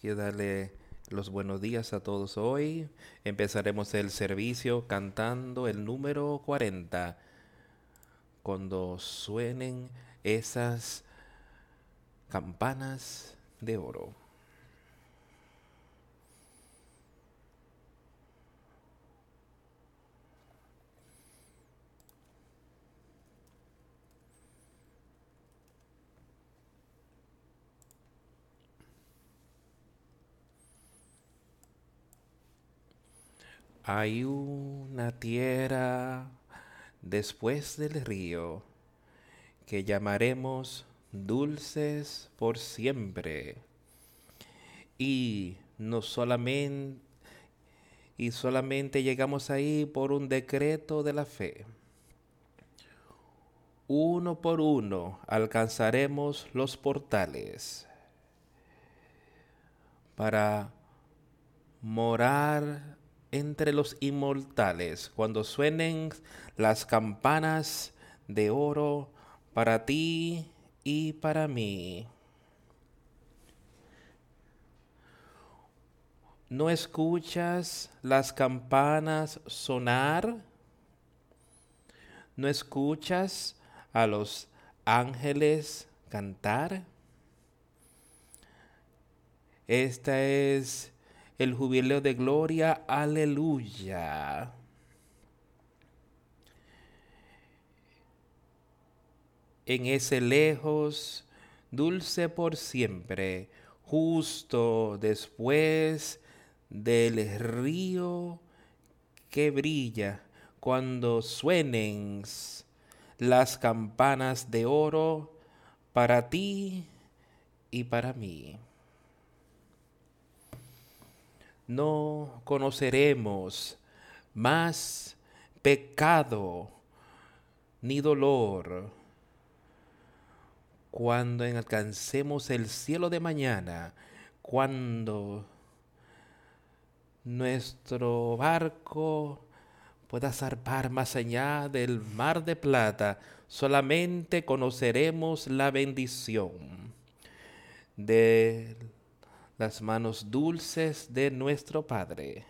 Quiero darle los buenos días a todos hoy. Empezaremos el servicio cantando el número 40. Cuando suenen esas campanas de oro. Hay una tierra después del río que llamaremos dulces por siempre. Y no solamente y solamente llegamos ahí por un decreto de la fe. Uno por uno alcanzaremos los portales para morar entre los inmortales cuando suenen las campanas de oro para ti y para mí. ¿No escuchas las campanas sonar? ¿No escuchas a los ángeles cantar? Esta es el jubileo de gloria, aleluya. En ese lejos, dulce por siempre, justo después del río que brilla, cuando suenen las campanas de oro para ti y para mí no conoceremos más pecado ni dolor. Cuando alcancemos el cielo de mañana, cuando nuestro barco pueda zarpar más allá del mar de plata, solamente conoceremos la bendición del las manos dulces de nuestro Padre.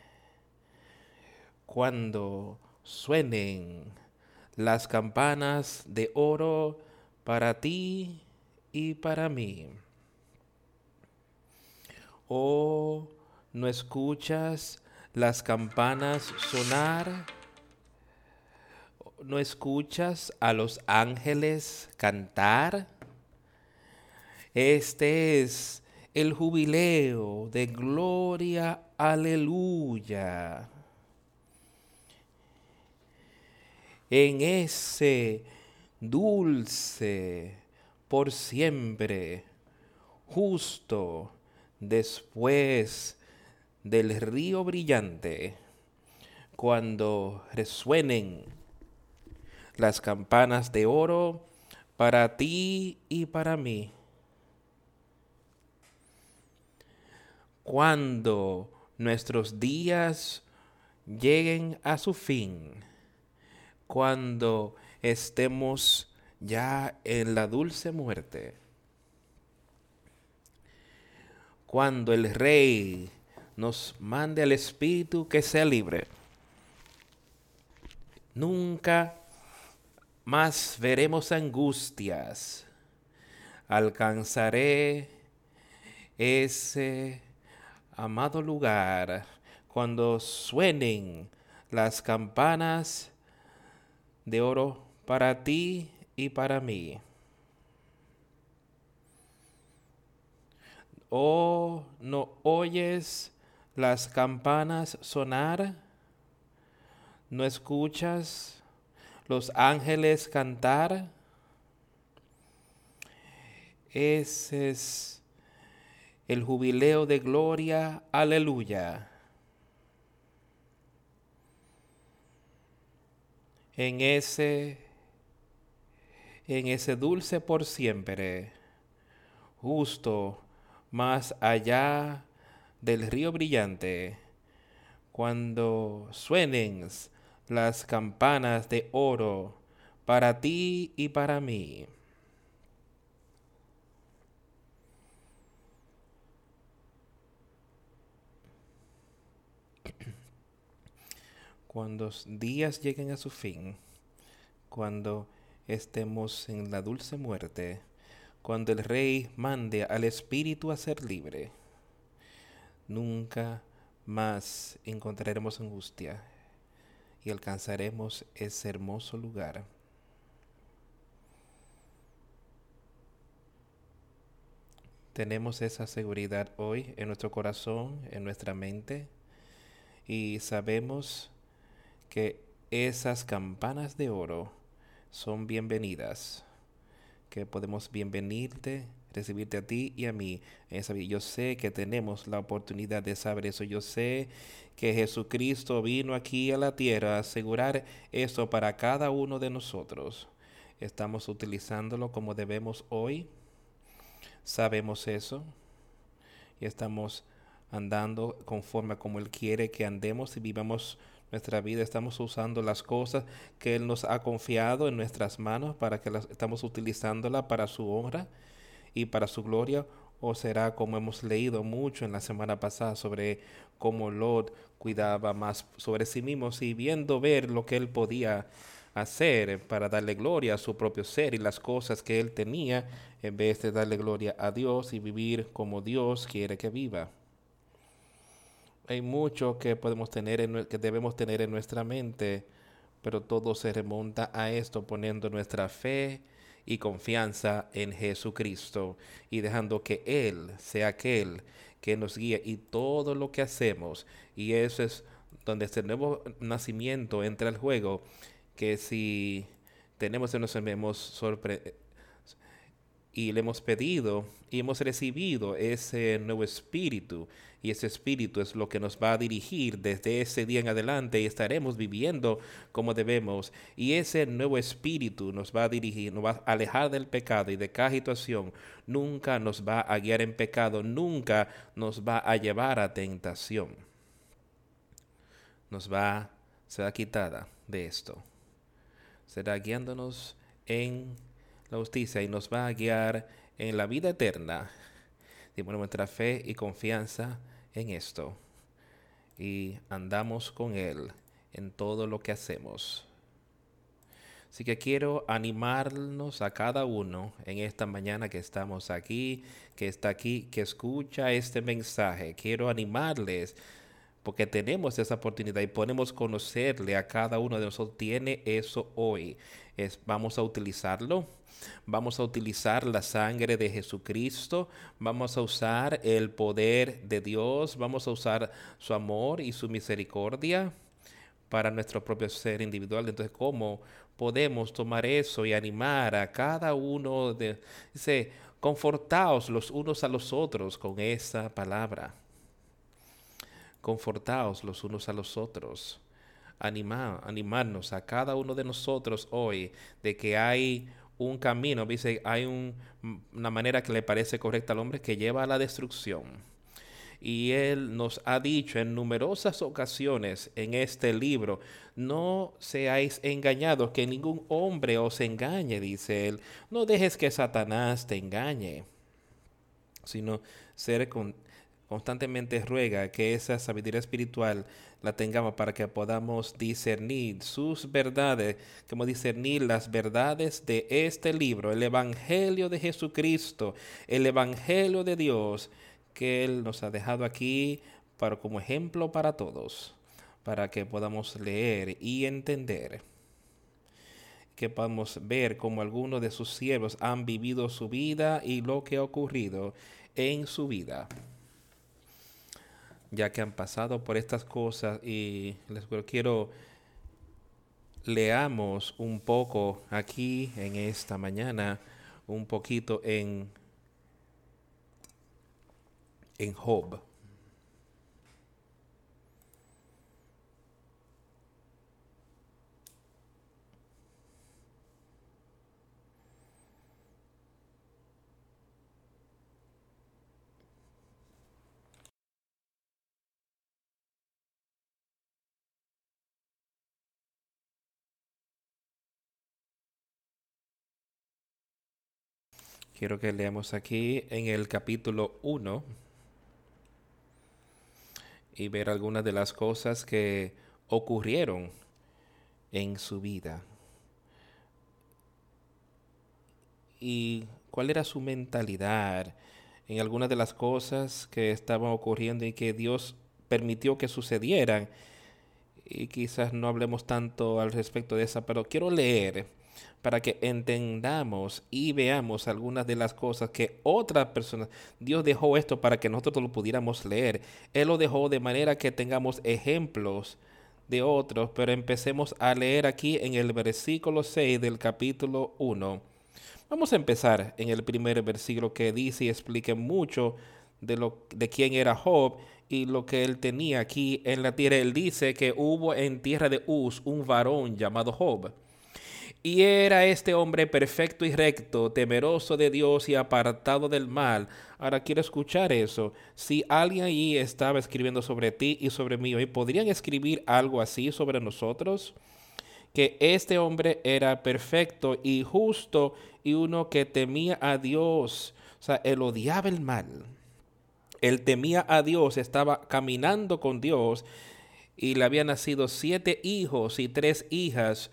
Cuando suenen las campanas de oro para ti y para mí. Oh, ¿no escuchas las campanas sonar? ¿No escuchas a los ángeles cantar? Este es el jubileo de gloria, aleluya. En ese dulce por siempre, justo después del río brillante, cuando resuenen las campanas de oro para ti y para mí cuando nuestros días lleguen a su fin, cuando estemos ya en la dulce muerte, cuando el Rey nos mande al Espíritu que sea libre. Nunca más veremos angustias. Alcanzaré ese amado lugar, cuando suenen las campanas de oro para ti y para mí. ¿O no oyes las campanas sonar? ¿No escuchas los ángeles cantar? Ese es el jubileo de gloria, aleluya. En ese, en ese dulce por siempre, justo más allá del río brillante, cuando suenen las campanas de oro para ti y para mí. Cuando días lleguen a su fin, cuando estemos en la dulce muerte, cuando el Rey mande al Espíritu a ser libre, nunca más encontraremos angustia y alcanzaremos ese hermoso lugar. Tenemos esa seguridad hoy en nuestro corazón, en nuestra mente, y sabemos que esas campanas de oro son bienvenidas, que podemos bienvenirte recibirte a ti y a mí vida. Yo sé que tenemos la oportunidad de saber eso. Yo sé que Jesucristo vino aquí a la tierra a asegurar eso para cada uno de nosotros. Estamos utilizándolo como debemos hoy. Sabemos eso. Y estamos andando conforme como Él quiere que andemos y vivamos nuestra vida. Estamos usando las cosas que Él nos ha confiado en nuestras manos para que las estamos utilizándola para su honra y para su gloria? ¿O será como hemos leído mucho en la semana pasada sobre cómo Lot cuidaba más sobre sí mismo y viendo ver lo que él podía hacer para darle gloria a su propio ser y las cosas que él tenía en vez de darle gloria a Dios y vivir como Dios quiere que viva? Hay mucho que podemos tener en, que debemos tener en nuestra mente, pero todo se remonta a esto poniendo nuestra fe y confianza en Jesucristo y dejando que Él sea aquel que nos guíe y todo lo que hacemos. Y eso es donde este nuevo nacimiento entra al juego, que si tenemos en nosotros hemos y le hemos pedido y hemos recibido ese nuevo espíritu y ese espíritu es lo que nos va a dirigir desde ese día en adelante y estaremos viviendo como debemos y ese nuevo espíritu nos va a dirigir, nos va a alejar del pecado y de cada situación, nunca nos va a guiar en pecado, nunca nos va a llevar a tentación. Nos va, será quitada de esto. Será guiándonos en la justicia y nos va a guiar en la vida eterna. Si ponemos nuestra fe y confianza en esto y andamos con Él en todo lo que hacemos. Así que quiero animarnos a cada uno en esta mañana que estamos aquí, que está aquí, que escucha este mensaje. Quiero animarles porque tenemos esa oportunidad y podemos conocerle a cada uno de nosotros. Tiene eso hoy. Es, vamos a utilizarlo. Vamos a utilizar la sangre de Jesucristo. Vamos a usar el poder de Dios. Vamos a usar su amor y su misericordia para nuestro propio ser individual. Entonces, ¿cómo podemos tomar eso y animar a cada uno de... Dice, confortaos los unos a los otros con esa palabra confortaos los unos a los otros. Anima, animarnos a cada uno de nosotros hoy de que hay un camino, dice, hay una manera que le parece correcta al hombre que lleva a la destrucción. Y él nos ha dicho en numerosas ocasiones en este libro, no seáis engañados, que ningún hombre os engañe, dice él. No dejes que Satanás te engañe, sino ser con, constantemente ruega que esa sabiduría espiritual la tengamos para que podamos discernir sus verdades, como discernir las verdades de este libro, el Evangelio de Jesucristo, el Evangelio de Dios, que Él nos ha dejado aquí para, como ejemplo para todos, para que podamos leer y entender. Que podamos ver cómo algunos de sus siervos han vivido su vida y lo que ha ocurrido en su vida ya que han pasado por estas cosas y les quiero leamos un poco aquí en esta mañana, un poquito en, en Job. Quiero que leamos aquí en el capítulo 1 y ver algunas de las cosas que ocurrieron en su vida. Y cuál era su mentalidad en algunas de las cosas que estaban ocurriendo y que Dios permitió que sucedieran. Y quizás no hablemos tanto al respecto de esa, pero quiero leer para que entendamos y veamos algunas de las cosas que otras personas, Dios dejó esto para que nosotros lo pudiéramos leer. Él lo dejó de manera que tengamos ejemplos de otros, pero empecemos a leer aquí en el versículo 6 del capítulo 1. Vamos a empezar en el primer versículo que dice y explica mucho de, lo, de quién era Job y lo que él tenía aquí en la tierra. Él dice que hubo en tierra de Uz un varón llamado Job y era este hombre perfecto y recto, temeroso de Dios y apartado del mal. Ahora quiero escuchar eso. Si alguien allí estaba escribiendo sobre ti y sobre mí ¿podrían escribir algo así sobre nosotros? Que este hombre era perfecto y justo y uno que temía a Dios. O sea, él odiaba el mal. Él temía a Dios, estaba caminando con Dios y le habían nacido siete hijos y tres hijas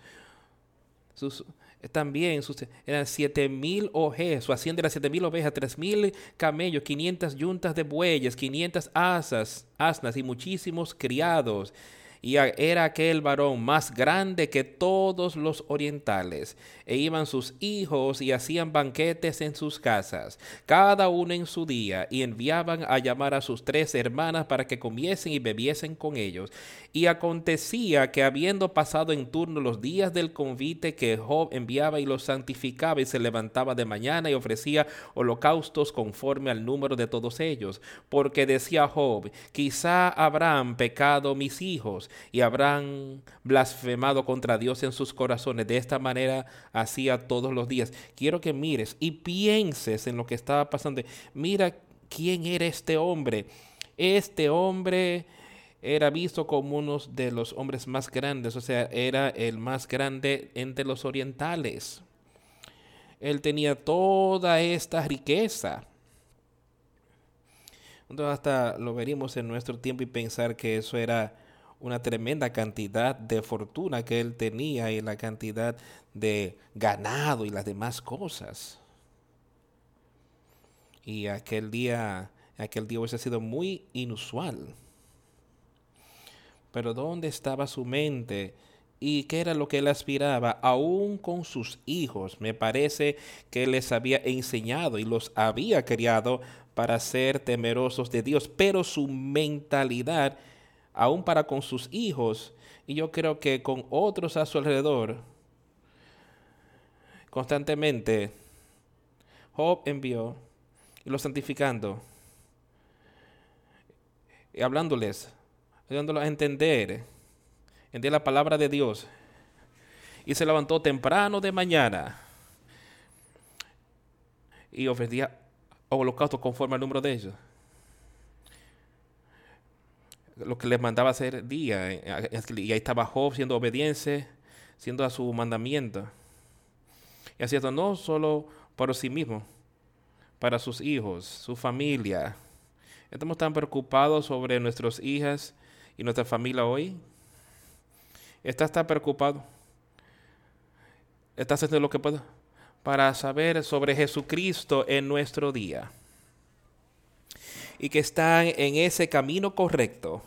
sus, también sus, eran siete mil ovejas, su hacienda era siete mil ovejas, tres mil camellos, quinientas yuntas de bueyes, quinientas asas, asnas y muchísimos criados y era aquel varón más grande que todos los orientales, e iban sus hijos y hacían banquetes en sus casas, cada uno en su día, y enviaban a llamar a sus tres hermanas para que comiesen y bebiesen con ellos. Y acontecía que habiendo pasado en turno los días del convite que Job enviaba y los santificaba y se levantaba de mañana y ofrecía holocaustos conforme al número de todos ellos, porque decía Job, quizá habrán pecado mis hijos, y habrán blasfemado contra Dios en sus corazones. De esta manera hacía todos los días. Quiero que mires y pienses en lo que estaba pasando. Mira quién era este hombre. Este hombre era visto como uno de los hombres más grandes, o sea, era el más grande entre los orientales. Él tenía toda esta riqueza. Entonces hasta lo veríamos en nuestro tiempo y pensar que eso era una tremenda cantidad de fortuna que él tenía y la cantidad de ganado y las demás cosas. Y aquel día, aquel día hubiese sido muy inusual. Pero ¿dónde estaba su mente? ¿Y qué era lo que él aspiraba? Aún con sus hijos. Me parece que les había enseñado y los había criado para ser temerosos de Dios. Pero su mentalidad aún para con sus hijos, y yo creo que con otros a su alrededor, constantemente, Job envió y los santificando, y hablándoles, ayudándolos a entender, entender la palabra de Dios, y se levantó temprano de mañana y ofrecía holocausto conforme al número de ellos lo que les mandaba hacer día. Eh, y ahí estaba Job siendo obediente, siendo a su mandamiento. Y haciendo no solo para sí mismo, para sus hijos, su familia. Estamos tan preocupados sobre nuestras hijas y nuestra familia hoy. ¿Estás tan preocupado? ¿Estás haciendo lo que puedo para saber sobre Jesucristo en nuestro día? Y que están en ese camino correcto,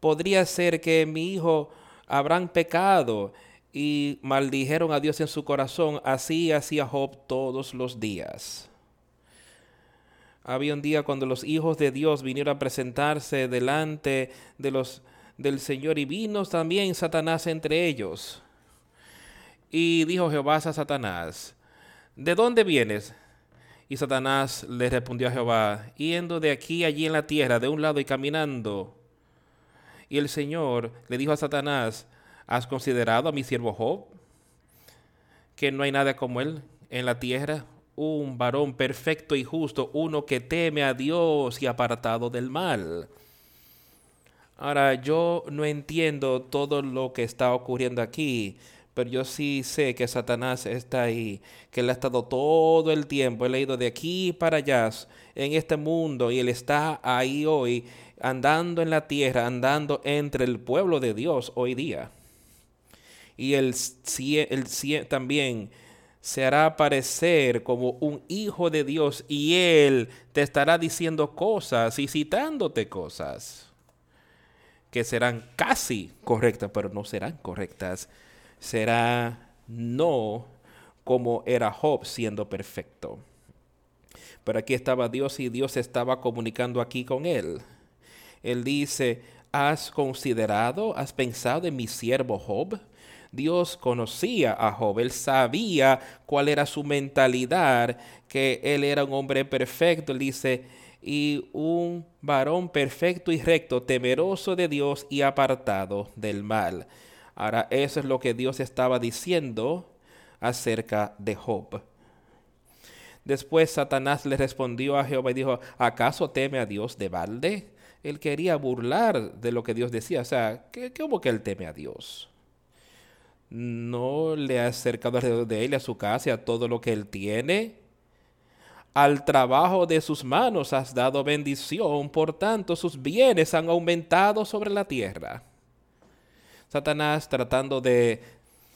podría ser que mi hijo habrán pecado y maldijeron a Dios en su corazón. Así hacía Job todos los días. Había un día cuando los hijos de Dios vinieron a presentarse delante de los del Señor y vino también Satanás entre ellos. Y dijo Jehová a Satanás, ¿de dónde vienes? Y Satanás le respondió a Jehová, yendo de aquí allí en la tierra, de un lado y caminando. Y el Señor le dijo a Satanás, ¿has considerado a mi siervo Job? Que no hay nada como él en la tierra, un varón perfecto y justo, uno que teme a Dios y apartado del mal. Ahora, yo no entiendo todo lo que está ocurriendo aquí, pero yo sí sé que Satanás está ahí, que él ha estado todo el tiempo, él ha ido de aquí para allá en este mundo y él está ahí hoy, andando en la tierra, andando entre el pueblo de Dios hoy día. Y él, él también se hará aparecer como un hijo de Dios y él te estará diciendo cosas y citándote cosas que serán casi correctas, pero no serán correctas. Será no como era Job siendo perfecto. Pero aquí estaba Dios y Dios estaba comunicando aquí con él. Él dice, ¿has considerado, has pensado en mi siervo Job? Dios conocía a Job, él sabía cuál era su mentalidad, que él era un hombre perfecto. Él dice, y un varón perfecto y recto, temeroso de Dios y apartado del mal. Ahora, eso es lo que Dios estaba diciendo acerca de Job. Después Satanás le respondió a Jehová y dijo, ¿acaso teme a Dios de balde? Él quería burlar de lo que Dios decía. O sea, ¿cómo que él teme a Dios? ¿No le ha acercado alrededor de él, a su casa, a todo lo que él tiene? Al trabajo de sus manos has dado bendición, por tanto sus bienes han aumentado sobre la tierra. Satanás tratando de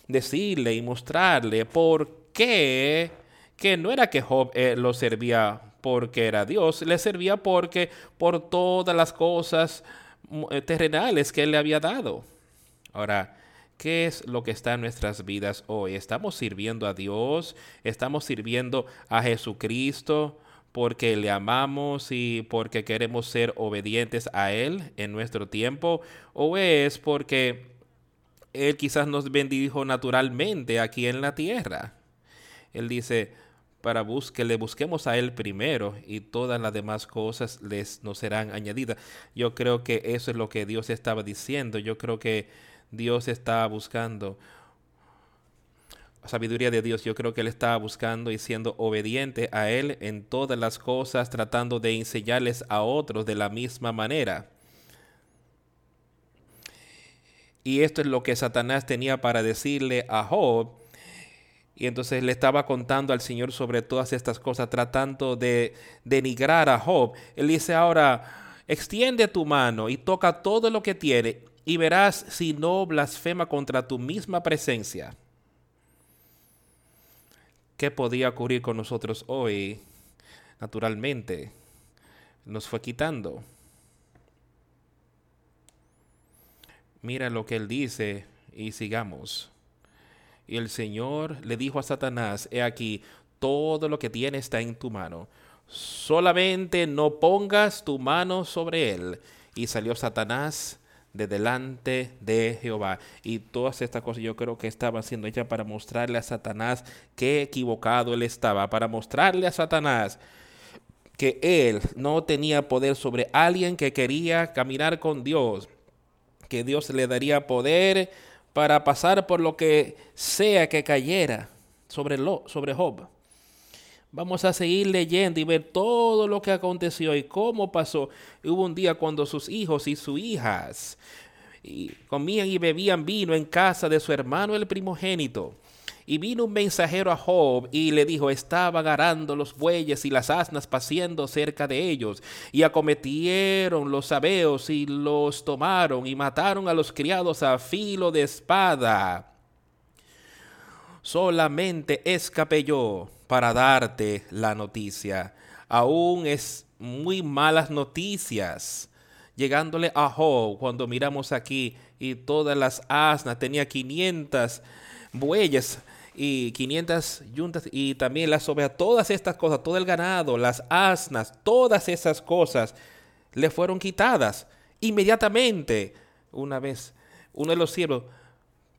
decirle y mostrarle por qué, que no era que Job eh, lo servía porque era Dios, le servía porque por todas las cosas mm, eh, terrenales que él le había dado. Ahora, ¿Qué es lo que está en nuestras vidas hoy? ¿Estamos sirviendo a Dios? ¿Estamos sirviendo a Jesucristo porque le amamos y porque queremos ser obedientes a Él en nuestro tiempo? ¿O es porque Él quizás nos bendijo naturalmente aquí en la tierra? Él dice, para que le busquemos a Él primero y todas las demás cosas les nos serán añadidas. Yo creo que eso es lo que Dios estaba diciendo. Yo creo que Dios está buscando. Sabiduría de Dios, yo creo que Él está buscando y siendo obediente a Él en todas las cosas, tratando de enseñarles a otros de la misma manera. Y esto es lo que Satanás tenía para decirle a Job. Y entonces le estaba contando al Señor sobre todas estas cosas, tratando de denigrar a Job. Él dice ahora, extiende tu mano y toca todo lo que tiene y verás si no blasfema contra tu misma presencia. ¿Qué podía ocurrir con nosotros hoy? Naturalmente, nos fue quitando. Mira lo que él dice y sigamos. Y el Señor le dijo a Satanás, he aquí, todo lo que tiene está en tu mano. Solamente no pongas tu mano sobre él. Y salió Satanás de delante de Jehová. Y todas estas cosas yo creo que estaban siendo hechas para mostrarle a Satanás qué equivocado él estaba, para mostrarle a Satanás que él no tenía poder sobre alguien que quería caminar con Dios, que Dios le daría poder para pasar por lo que sea que cayera sobre, lo, sobre Job. Vamos a seguir leyendo y ver todo lo que aconteció y cómo pasó. Hubo un día cuando sus hijos y sus hijas comían y bebían vino en casa de su hermano el primogénito. Y vino un mensajero a Job y le dijo, estaban arando los bueyes y las asnas paciendo cerca de ellos, y acometieron los sabeos y los tomaron y mataron a los criados a filo de espada. Solamente escapé yo para darte la noticia. Aún es muy malas noticias. Llegándole a Job, cuando miramos aquí, y todas las asnas, tenía 500 bueyes y 500 yuntas y también las ovejas, todas estas cosas, todo el ganado, las asnas, todas esas cosas le fueron quitadas inmediatamente. Una vez, uno de los siervos,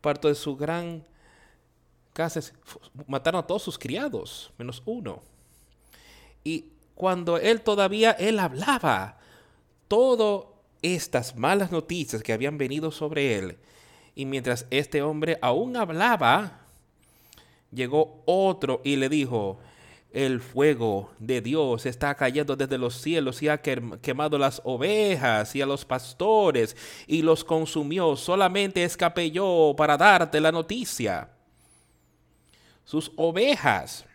parto de su gran casas mataron a todos sus criados, menos uno. Y cuando él todavía, él hablaba todas estas malas noticias que habían venido sobre él, y mientras este hombre aún hablaba, llegó otro y le dijo, el fuego de Dios está cayendo desde los cielos y ha quemado las ovejas y a los pastores y los consumió. Solamente escapé yo para darte la noticia. sus ovejas.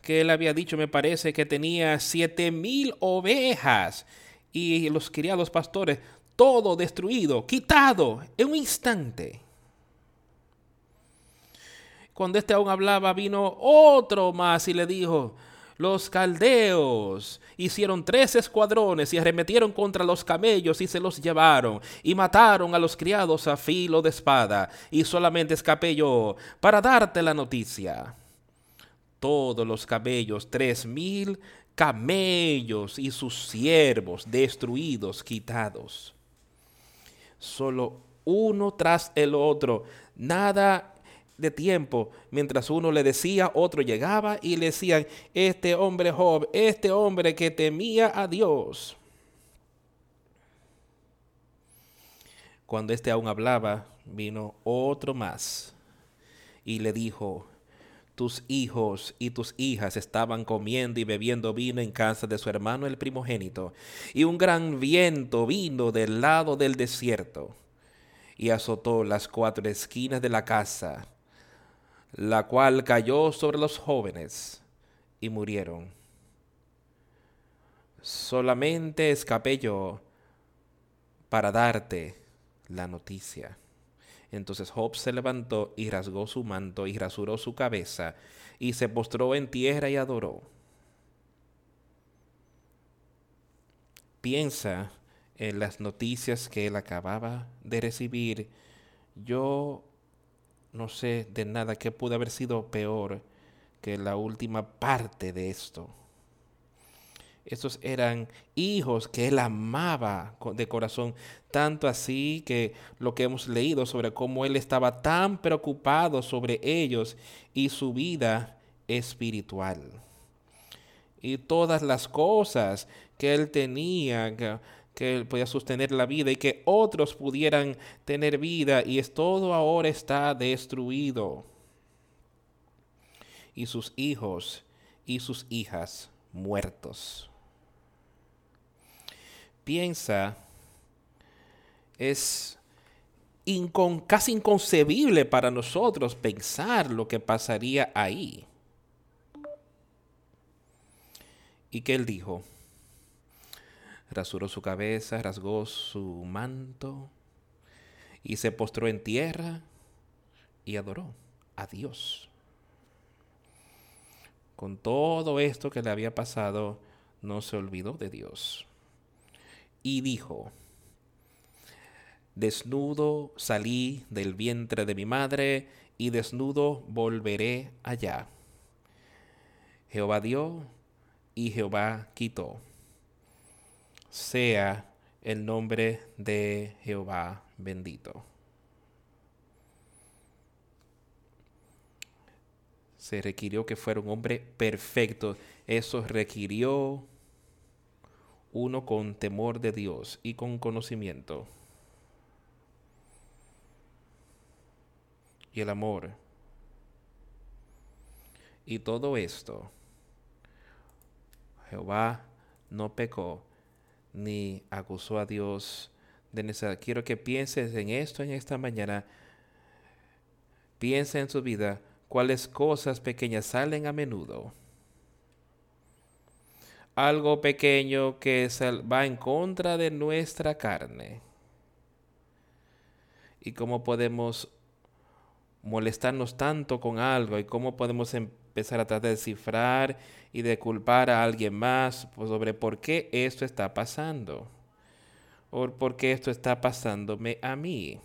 Que él había dicho, me parece que tenía siete mil ovejas y los criados pastores, todo destruido, quitado en un instante. Cuando este aún hablaba, vino otro más y le dijo, los caldeos hicieron tres escuadrones y arremetieron contra los camellos y se los llevaron y mataron a los criados a filo de espada y solamente escapé yo para darte la noticia. Todos los camellos, tres mil camellos y sus siervos destruidos, quitados. Solo uno tras el otro, nada de tiempo, mientras uno le decía, otro llegaba y le decían, este hombre Job, este hombre que temía a Dios. Cuando éste aún hablaba, vino otro más y le dijo, tus hijos y tus hijas estaban comiendo y bebiendo vino en casa de su hermano el primogénito, y un gran viento vino del lado del desierto y azotó las cuatro esquinas de la casa la cual cayó sobre los jóvenes y murieron. Solamente escapé yo para darte la noticia. Entonces Job se levantó y rasgó su manto y rasuró su cabeza y se postró en tierra y adoró. Piensa en las noticias que él acababa de recibir. Yo no sé de nada que pudo haber sido peor que la última parte de esto. Estos eran hijos que él amaba de corazón, tanto así que lo que hemos leído sobre cómo él estaba tan preocupado sobre ellos y su vida espiritual. Y todas las cosas que él tenía, que él podía sostener la vida y que otros pudieran tener vida y es todo ahora está destruido. Y sus hijos y sus hijas muertos. Piensa, es casi inconcebible para nosotros pensar lo que pasaría ahí. Y que él dijo, rasuró su cabeza, rasgó su manto y se postró en tierra y adoró a Dios. Con todo esto que le había pasado, no se olvidó de Dios. Y dijo, desnudo salí del vientre de mi madre y desnudo volveré allá. Jehová dio y Jehová quitó sea el nombre de Jehová bendito. Se requirió que fuera un hombre perfecto. Eso requirió uno con temor de Dios y con conocimiento. Y el amor. Y todo esto, Jehová no pecó ni acusó a Dios de necesidad. Quiero que pienses en esto en esta mañana. Piensa en su vida cuáles cosas pequeñas salen a menudo. Algo pequeño que va en contra de nuestra carne. Y cómo podemos molestarnos tanto con algo y cómo podemos empezar a tratar de descifrar y de culpar a alguien más sobre por qué esto está pasando o por qué esto está pasándome a mí.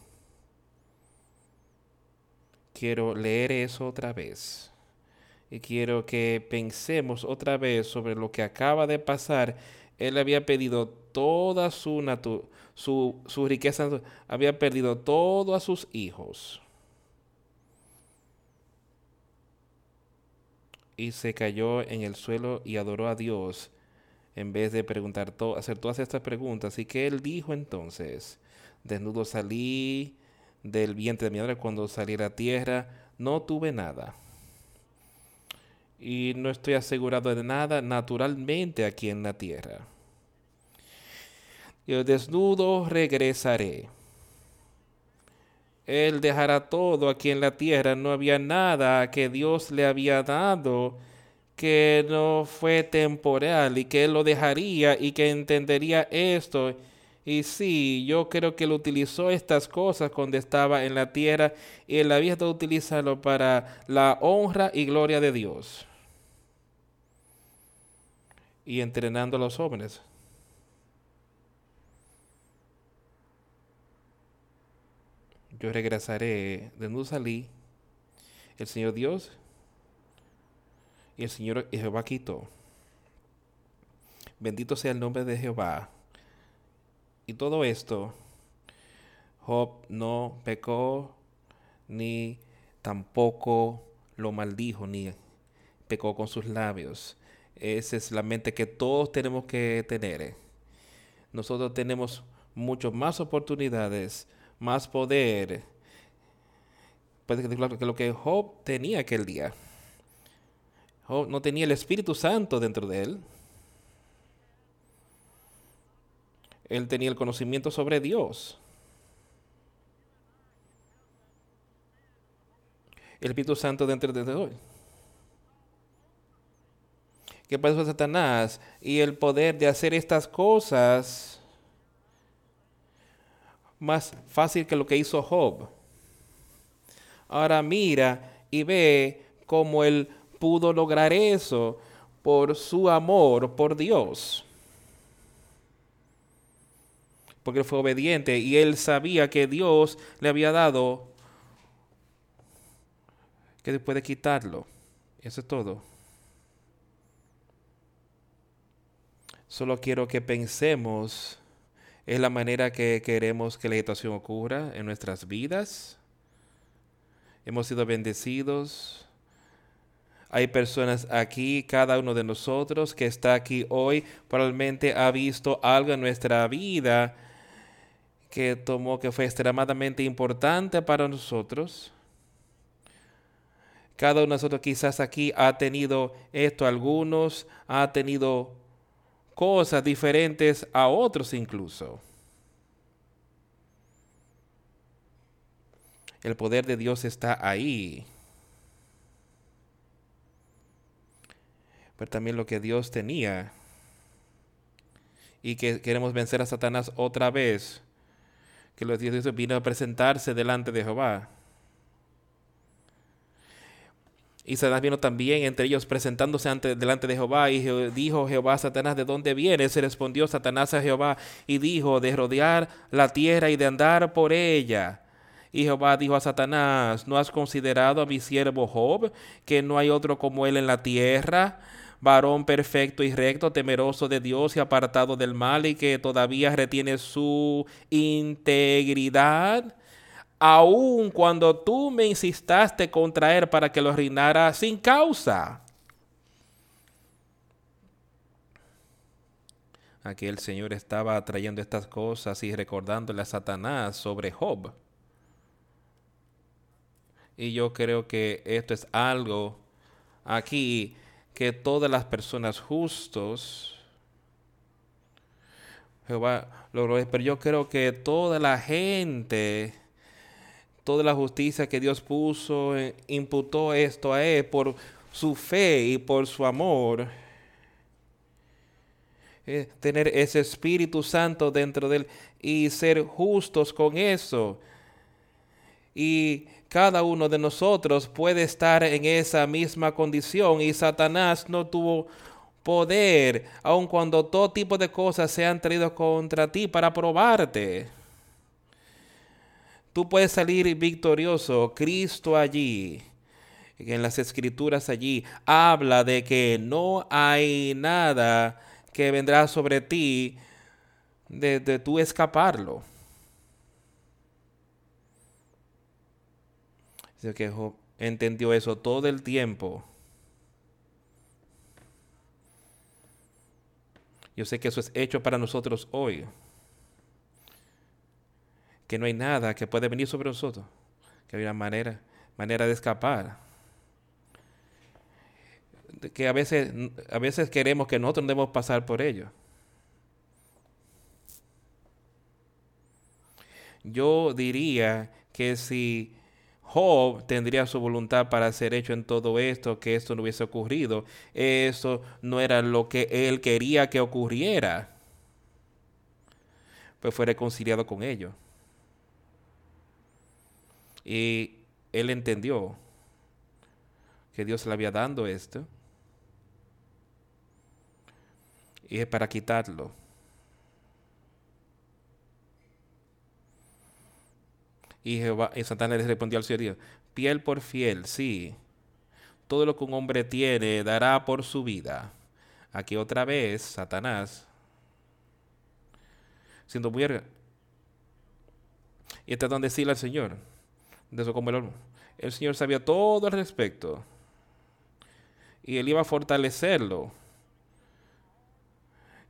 Quiero leer eso otra vez y quiero que pensemos otra vez sobre lo que acaba de pasar. Él había pedido toda su, su, su riqueza, había perdido todo a sus hijos y se cayó en el suelo y adoró a Dios en vez de preguntar hacer todas estas preguntas. Y que él dijo entonces, desnudo salí del vientre de mi madre cuando salí a la tierra, no tuve nada. Y no estoy asegurado de nada naturalmente aquí en la tierra. Yo desnudo regresaré. Él dejara todo aquí en la tierra. No había nada que Dios le había dado que no fue temporal y que él lo dejaría y que entendería esto. Y sí, yo creo que él utilizó estas cosas cuando estaba en la tierra y él había de utilizarlo para la honra y gloria de Dios. Y entrenando a los jóvenes. Yo regresaré de donde salí, el Señor Dios y el Señor Jehová quitó. Bendito sea el nombre de Jehová. Y todo esto, Job no pecó, ni tampoco lo maldijo, ni pecó con sus labios. Esa es la mente que todos tenemos que tener. Nosotros tenemos muchas más oportunidades más poder que lo que Job tenía aquel día. Job no tenía el Espíritu Santo dentro de él. Él tenía el conocimiento sobre Dios. El Espíritu Santo dentro de hoy. ¿Qué pasó a Satanás? Y el poder de hacer estas cosas más fácil que lo que hizo Job. Ahora mira y ve cómo él pudo lograr eso por su amor por Dios. Porque él fue obediente y él sabía que Dios le había dado que puede quitarlo. Eso es todo. Solo quiero que pensemos es la manera que queremos que la situación ocurra en nuestras vidas. Hemos sido bendecidos. Hay personas aquí, cada uno de nosotros que está aquí hoy, probablemente ha visto algo en nuestra vida que tomó, que fue extremadamente importante para nosotros. Cada uno de nosotros quizás aquí ha tenido esto, algunos ha tenido cosas diferentes a otros incluso. El poder de Dios está ahí. Pero también lo que Dios tenía. Y que queremos vencer a Satanás otra vez. Que los dioses vino a presentarse delante de Jehová. Y Satanás vino también entre ellos presentándose ante, delante de Jehová y dijo Jehová Satanás, ¿de dónde vienes? Se respondió Satanás a Jehová y dijo, de rodear la tierra y de andar por ella. Y Jehová dijo a Satanás, ¿no has considerado a mi siervo Job, que no hay otro como él en la tierra? varón perfecto y recto, temeroso de Dios y apartado del mal y que todavía retiene su integridad aun cuando tú me insistaste contra él para que lo reinara sin causa. Aquí el Señor estaba trayendo estas cosas y recordándole a Satanás sobre Job. Y yo creo que esto es algo aquí que todas las personas justos Jehová logró, pero yo creo que toda la gente toda la justicia que Dios puso, eh, imputó esto a él por su fe y por su amor. Eh, tener ese Espíritu Santo dentro de él y ser justos con eso. Y cada uno de nosotros puede estar en esa misma condición y Satanás no tuvo poder, aun cuando todo tipo de cosas se han traído contra ti para probarte tú puedes salir victorioso. Cristo allí, en las escrituras allí, habla de que no hay nada que vendrá sobre ti de, de tú escaparlo. Dice que entendió eso todo el tiempo. Yo sé que eso es hecho para nosotros hoy que no hay nada que puede venir sobre nosotros, que hay una manera, manera de escapar. Que a veces, a veces queremos que nosotros no debemos pasar por ello. Yo diría que si Job tendría su voluntad para ser hecho en todo esto, que esto no hubiese ocurrido, eso no era lo que él quería que ocurriera, pues fue reconciliado con ellos. Y él entendió que Dios le había dado esto y es para quitarlo. Y, Jehová, y Satanás le respondió al Señor, piel por fiel, sí. Todo lo que un hombre tiene dará por su vida. Aquí otra vez, Satanás, siendo muy... Y está donde decirle al Señor, de eso como el, el Señor sabía todo al respecto. Y él iba a fortalecerlo.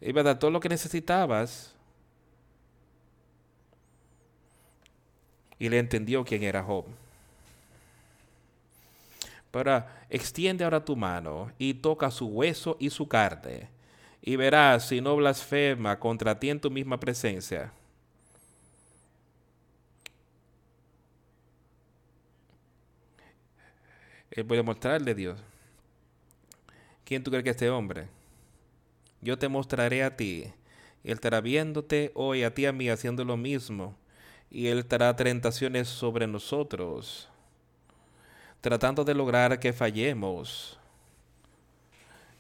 Iba a dar todo lo que necesitabas y le entendió quién era Job. Pero extiende ahora tu mano y toca su hueso y su carne, y verás si no blasfema contra ti en tu misma presencia. Él puede mostrarle Dios. ¿Quién tú crees que es este hombre? Yo te mostraré a ti. Él estará viéndote hoy a ti a mí haciendo lo mismo y Él traerá tentaciones sobre nosotros, tratando de lograr que fallemos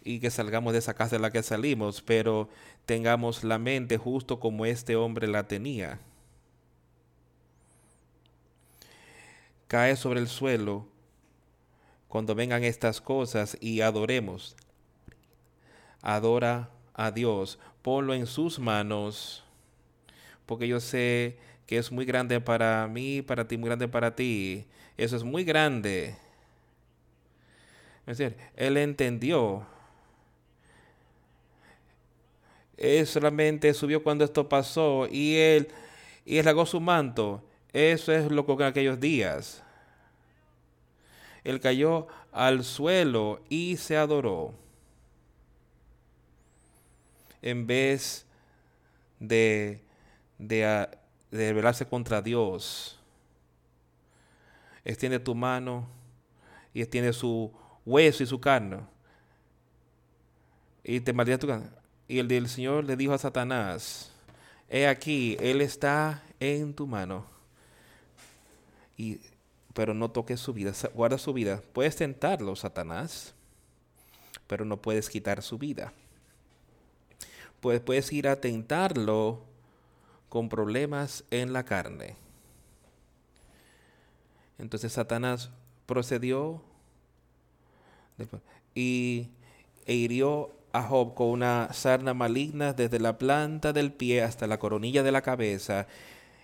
y que salgamos de esa casa de la que salimos, pero tengamos la mente justo como este hombre la tenía. Cae sobre el suelo cuando vengan estas cosas y adoremos. Adora a Dios, ponlo en sus manos, porque yo sé que es muy grande para mí, para ti, muy grande para ti. Eso es muy grande. Es decir, él entendió. Él solamente subió cuando esto pasó y él, y él su manto. Eso es lo que en aquellos días. Él cayó al suelo y se adoró. En vez de, de, de rebelarse contra Dios. Extiende tu mano y extiende su hueso y su carne. Y te maldiga tu carne. Y el del Señor le dijo a Satanás, he aquí, Él está en tu mano. Y, pero no toques su vida, guarda su vida. Puedes tentarlo, Satanás, pero no puedes quitar su vida. Pues puedes ir a tentarlo con problemas en la carne. Entonces Satanás procedió y e hirió a Job con una sarna maligna desde la planta del pie hasta la coronilla de la cabeza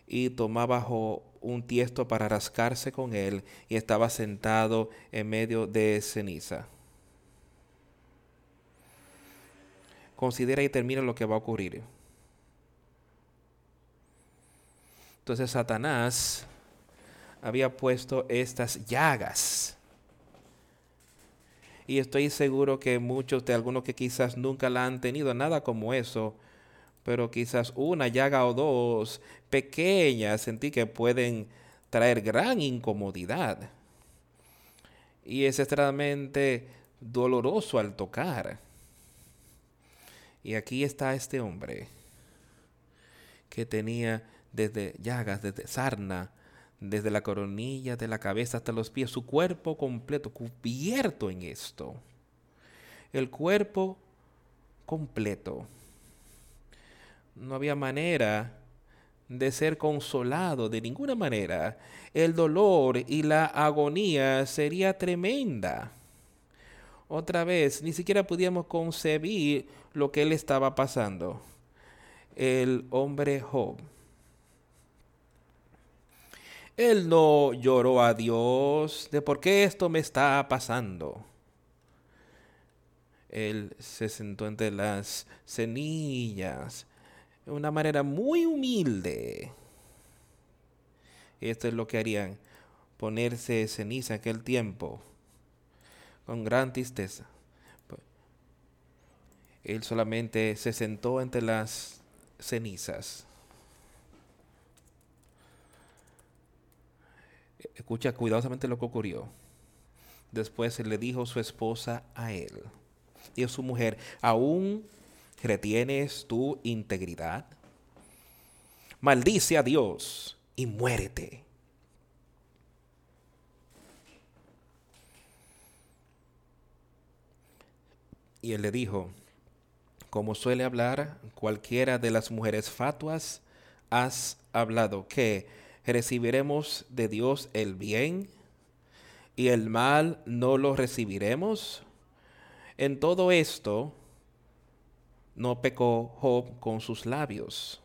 y tomaba Job un tiesto para rascarse con él y estaba sentado en medio de ceniza. Considera y termina lo que va a ocurrir. Entonces Satanás había puesto estas llagas. Y estoy seguro que muchos de algunos que quizás nunca la han tenido, nada como eso, pero quizás una llaga o dos pequeñas sentí que pueden traer gran incomodidad. Y es extremadamente doloroso al tocar. Y aquí está este hombre que tenía desde llagas, desde sarna, desde la coronilla de la cabeza hasta los pies, su cuerpo completo, cubierto en esto. El cuerpo completo. No había manera de ser consolado de ninguna manera. El dolor y la agonía sería tremenda. Otra vez, ni siquiera podíamos concebir lo que él estaba pasando. El hombre Job él no lloró a Dios de por qué esto me está pasando. Él se sentó entre las cenillas de una manera muy humilde. Esto es lo que harían, ponerse ceniza en aquel tiempo, con gran tristeza. Él solamente se sentó entre las cenizas Escucha cuidadosamente lo que ocurrió. Después le dijo su esposa a él. Y a su mujer, ¿aún retienes tu integridad? Maldice a Dios y muérete. Y él le dijo, como suele hablar cualquiera de las mujeres fatuas, has hablado que recibiremos de Dios el bien y el mal no lo recibiremos. En todo esto no pecó Job con sus labios.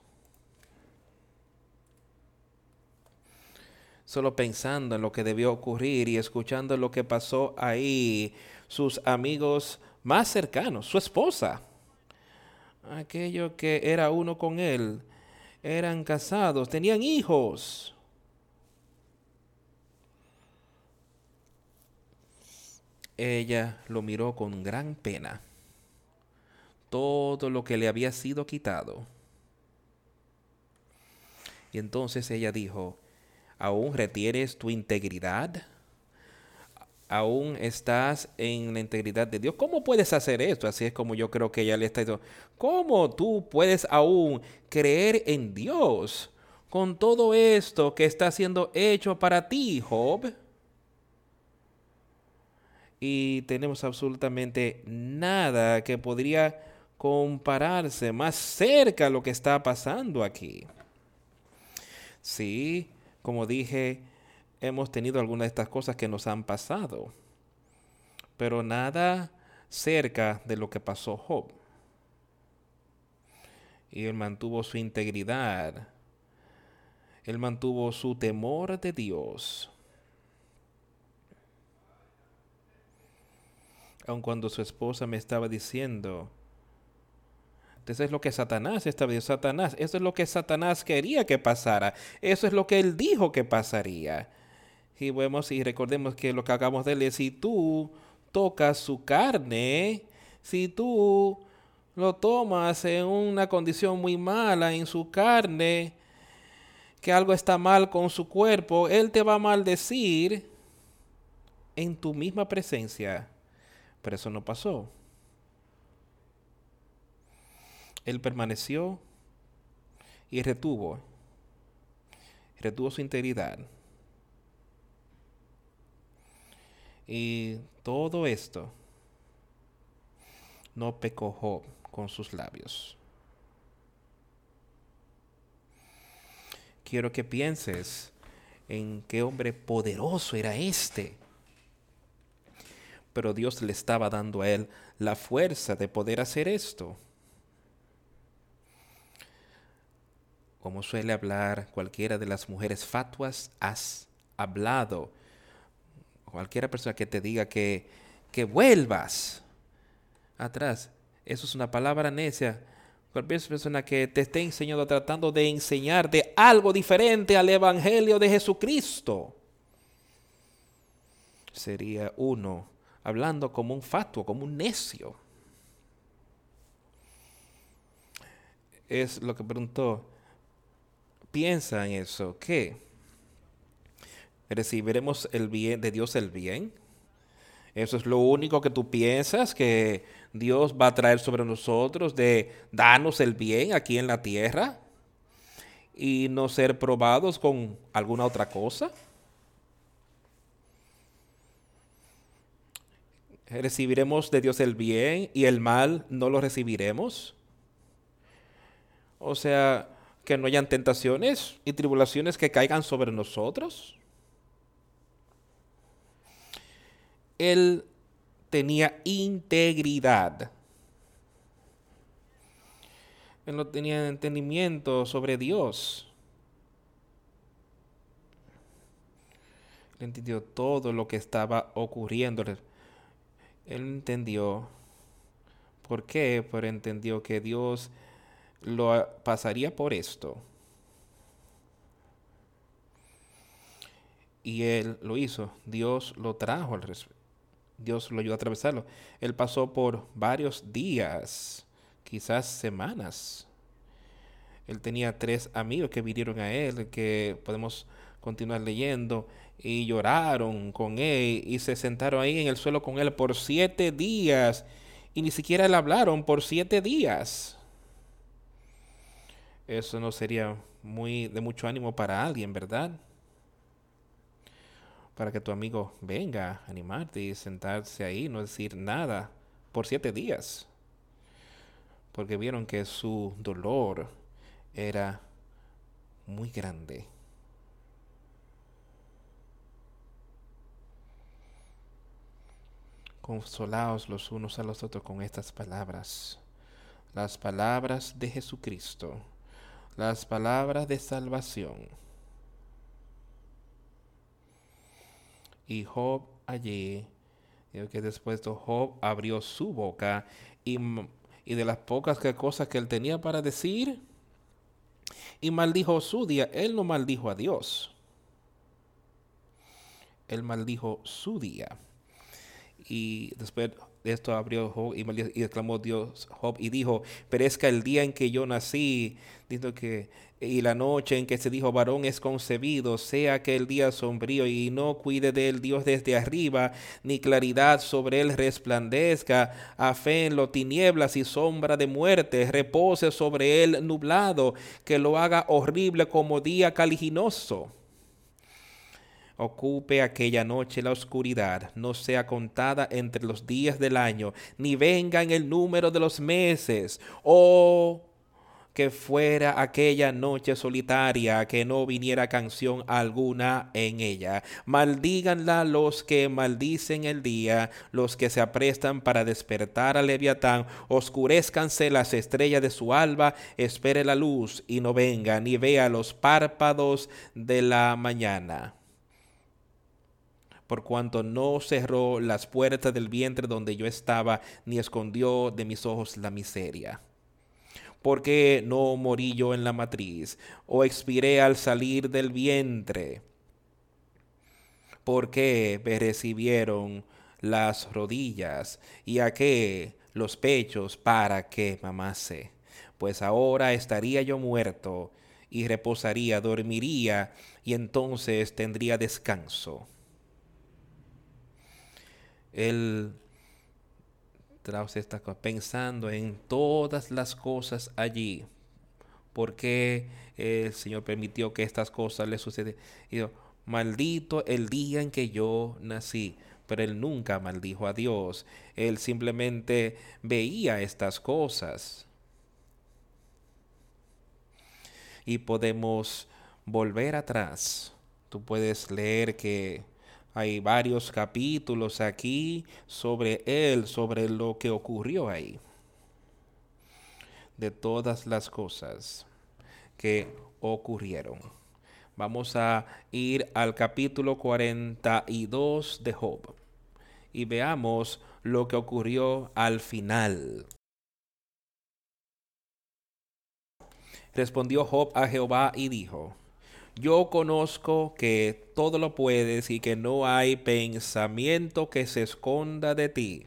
Solo pensando en lo que debió ocurrir y escuchando lo que pasó ahí, sus amigos más cercanos, su esposa, aquello que era uno con él, eran casados, tenían hijos. Ella lo miró con gran pena. Todo lo que le había sido quitado. Y entonces ella dijo, ¿aún retienes tu integridad? aún estás en la integridad de Dios. ¿Cómo puedes hacer esto? Así es como yo creo que ella le está diciendo. ¿Cómo tú puedes aún creer en Dios con todo esto que está siendo hecho para ti, Job? Y tenemos absolutamente nada que podría compararse más cerca a lo que está pasando aquí. Sí, como dije, hemos tenido algunas de estas cosas que nos han pasado, pero nada cerca de lo que pasó Job. Y él mantuvo su integridad, él mantuvo su temor de Dios. Aun cuando su esposa me estaba diciendo, eso es lo que Satanás estaba diciendo. Satanás, eso es lo que Satanás quería que pasara. Eso es lo que él dijo que pasaría. Y vemos y recordemos que lo que acabamos de leer, si tú tocas su carne, si tú lo tomas en una condición muy mala en su carne, que algo está mal con su cuerpo, Él te va a maldecir en tu misma presencia. Pero eso no pasó. Él permaneció y retuvo, retuvo su integridad. Y todo esto no pecó con sus labios. Quiero que pienses en qué hombre poderoso era este. Pero Dios le estaba dando a él la fuerza de poder hacer esto. Como suele hablar cualquiera de las mujeres fatuas, has hablado cualquiera persona que te diga que, que vuelvas atrás, eso es una palabra necia. Cualquier persona que te esté enseñando, tratando de enseñarte algo diferente al Evangelio de Jesucristo, sería uno hablando como un fatuo, como un necio. Es lo que preguntó. Piensa en eso. ¿Qué? recibiremos el bien de Dios el bien. Eso es lo único que tú piensas que Dios va a traer sobre nosotros de darnos el bien aquí en la tierra y no ser probados con alguna otra cosa. Recibiremos de Dios el bien y el mal no lo recibiremos. O sea, que no hayan tentaciones y tribulaciones que caigan sobre nosotros. él tenía integridad. Él no tenía entendimiento sobre Dios. Él entendió todo lo que estaba ocurriendo. Él entendió. ¿Por qué? Pero entendió que Dios lo pasaría por esto. Y él lo hizo. Dios lo trajo al. Dios lo ayudó a atravesarlo. Él pasó por varios días, quizás semanas. Él tenía tres amigos que vinieron a él, que podemos continuar leyendo. Y lloraron con él y se sentaron ahí en el suelo con él por siete días. Y ni siquiera le hablaron por siete días. Eso no sería muy de mucho ánimo para alguien, ¿verdad? Para que tu amigo venga a animarte y sentarse ahí, no decir nada por siete días. Porque vieron que su dolor era muy grande. Consolaos los unos a los otros con estas palabras, las palabras de Jesucristo, las palabras de salvación. Y Job allí, que después de Job abrió su boca y, y de las pocas cosas que él tenía para decir, y maldijo su día. Él no maldijo a Dios. Él maldijo su día. Y después de esto abrió Job y, exclamó Dios Job y dijo, perezca el día en que yo nací, diciendo que y la noche en que se dijo varón es concebido, sea que el día sombrío y no cuide de él Dios desde arriba, ni claridad sobre él resplandezca, a fe en lo tinieblas y sombra de muerte, repose sobre él nublado, que lo haga horrible como día caliginoso. Ocupe aquella noche la oscuridad, no sea contada entre los días del año, ni venga en el número de los meses. Oh, que fuera aquella noche solitaria, que no viniera canción alguna en ella. Maldíganla los que maldicen el día, los que se aprestan para despertar a Leviatán, oscurezcanse las estrellas de su alba, espere la luz y no venga, ni vea los párpados de la mañana por cuanto no cerró las puertas del vientre donde yo estaba, ni escondió de mis ojos la miseria. ¿Por qué no morí yo en la matriz o expiré al salir del vientre? ¿Por qué me recibieron las rodillas y a qué los pechos para que mamase? Pues ahora estaría yo muerto y reposaría, dormiría y entonces tendría descanso. El está pensando en todas las cosas allí. Porque el Señor permitió que estas cosas le sucedieran. maldito el día en que yo nací. Pero él nunca maldijo a Dios. Él simplemente veía estas cosas. Y podemos volver atrás. Tú puedes leer que hay varios capítulos aquí sobre él, sobre lo que ocurrió ahí. De todas las cosas que ocurrieron. Vamos a ir al capítulo 42 de Job y veamos lo que ocurrió al final. Respondió Job a Jehová y dijo, yo conozco que todo lo puedes y que no hay pensamiento que se esconda de ti.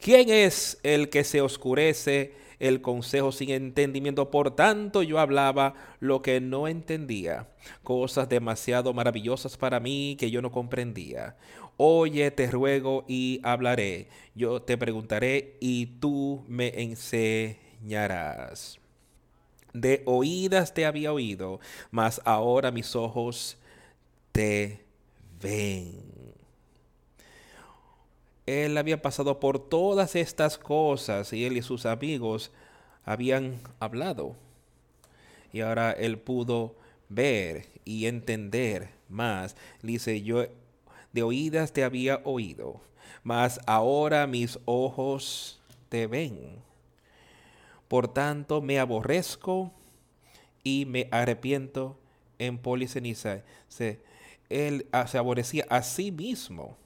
¿Quién es el que se oscurece el consejo sin entendimiento? Por tanto yo hablaba lo que no entendía, cosas demasiado maravillosas para mí que yo no comprendía. Oye, te ruego y hablaré. Yo te preguntaré y tú me enseñarás de oídas te había oído, mas ahora mis ojos te ven. Él había pasado por todas estas cosas y él y sus amigos habían hablado. Y ahora él pudo ver y entender más. Dice, yo de oídas te había oído, mas ahora mis ojos te ven. Por tanto, me aborrezco y me arrepiento en policeniza. Se, él ah, se aborrecía a sí mismo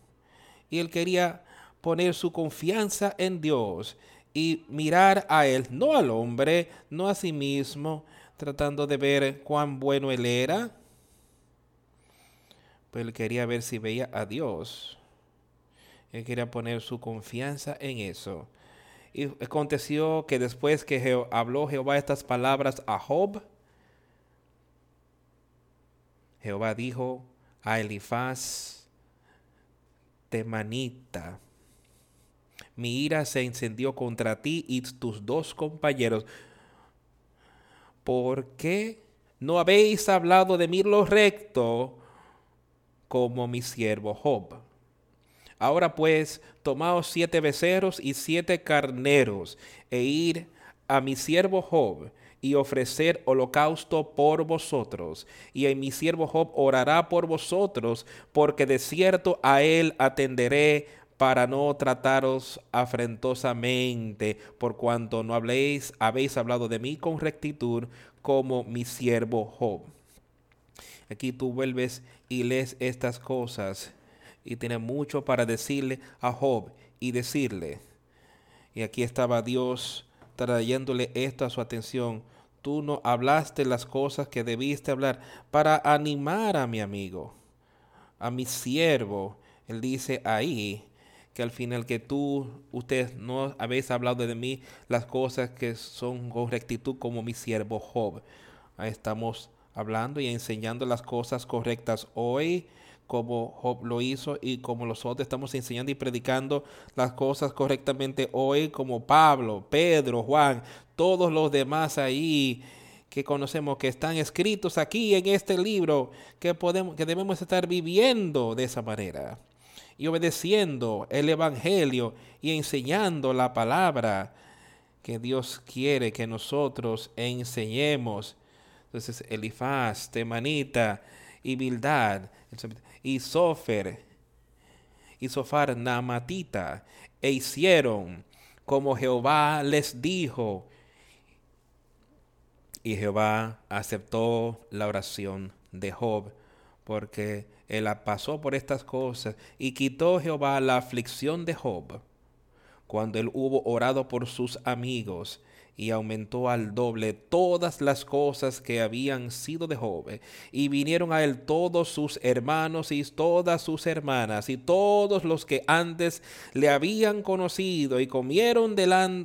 y él quería poner su confianza en Dios y mirar a él, no al hombre, no a sí mismo, tratando de ver cuán bueno él era. Pero él quería ver si veía a Dios. Él quería poner su confianza en eso. Y aconteció que después que habló Jehová estas palabras a Job, Jehová dijo a Elifaz Temanita, mi ira se encendió contra ti y tus dos compañeros. ¿Por qué no habéis hablado de mí lo recto como mi siervo Job? Ahora pues, tomaos siete becerros y siete carneros e ir a mi siervo Job y ofrecer holocausto por vosotros. Y mi siervo Job orará por vosotros, porque de cierto a él atenderé para no trataros afrentosamente, por cuanto no habléis, habéis hablado de mí con rectitud, como mi siervo Job. Aquí tú vuelves y lees estas cosas y tiene mucho para decirle a Job y decirle. Y aquí estaba Dios trayéndole esto a su atención. Tú no hablaste las cosas que debiste hablar para animar a mi amigo, a mi siervo. Él dice ahí que al final que tú, ustedes no habéis hablado de mí las cosas que son con rectitud como mi siervo Job. Ahí estamos hablando y enseñando las cosas correctas hoy como Job lo hizo y como nosotros estamos enseñando y predicando las cosas correctamente hoy, como Pablo, Pedro, Juan, todos los demás ahí que conocemos que están escritos aquí en este libro, que podemos, que debemos estar viviendo de esa manera y obedeciendo el evangelio y enseñando la palabra que Dios quiere que nosotros enseñemos. Entonces, Elifaz, Temanita y Bildad y Sofer y Sofar Namatita, e hicieron como Jehová les dijo. Y Jehová aceptó la oración de Job, porque él pasó por estas cosas, y quitó Jehová la aflicción de Job, cuando él hubo orado por sus amigos, y aumentó al doble todas las cosas que habían sido de Job. Y vinieron a él todos sus hermanos y todas sus hermanas y todos los que antes le habían conocido y comieron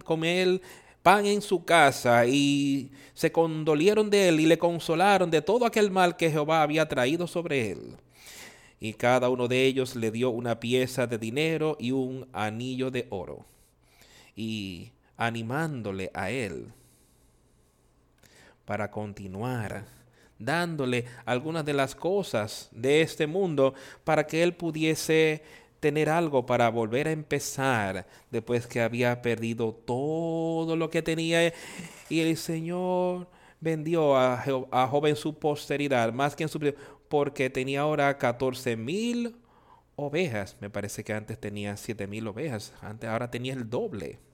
con él pan en su casa y se condolieron de él y le consolaron de todo aquel mal que Jehová había traído sobre él. Y cada uno de ellos le dio una pieza de dinero y un anillo de oro. Y animándole a él para continuar, dándole algunas de las cosas de este mundo para que él pudiese tener algo para volver a empezar después que había perdido todo lo que tenía. Y el Señor vendió a, en su posteridad más que en su porque tenía ahora 14 mil ovejas. Me parece que antes tenía 7 mil ovejas antes ahora tenía el doble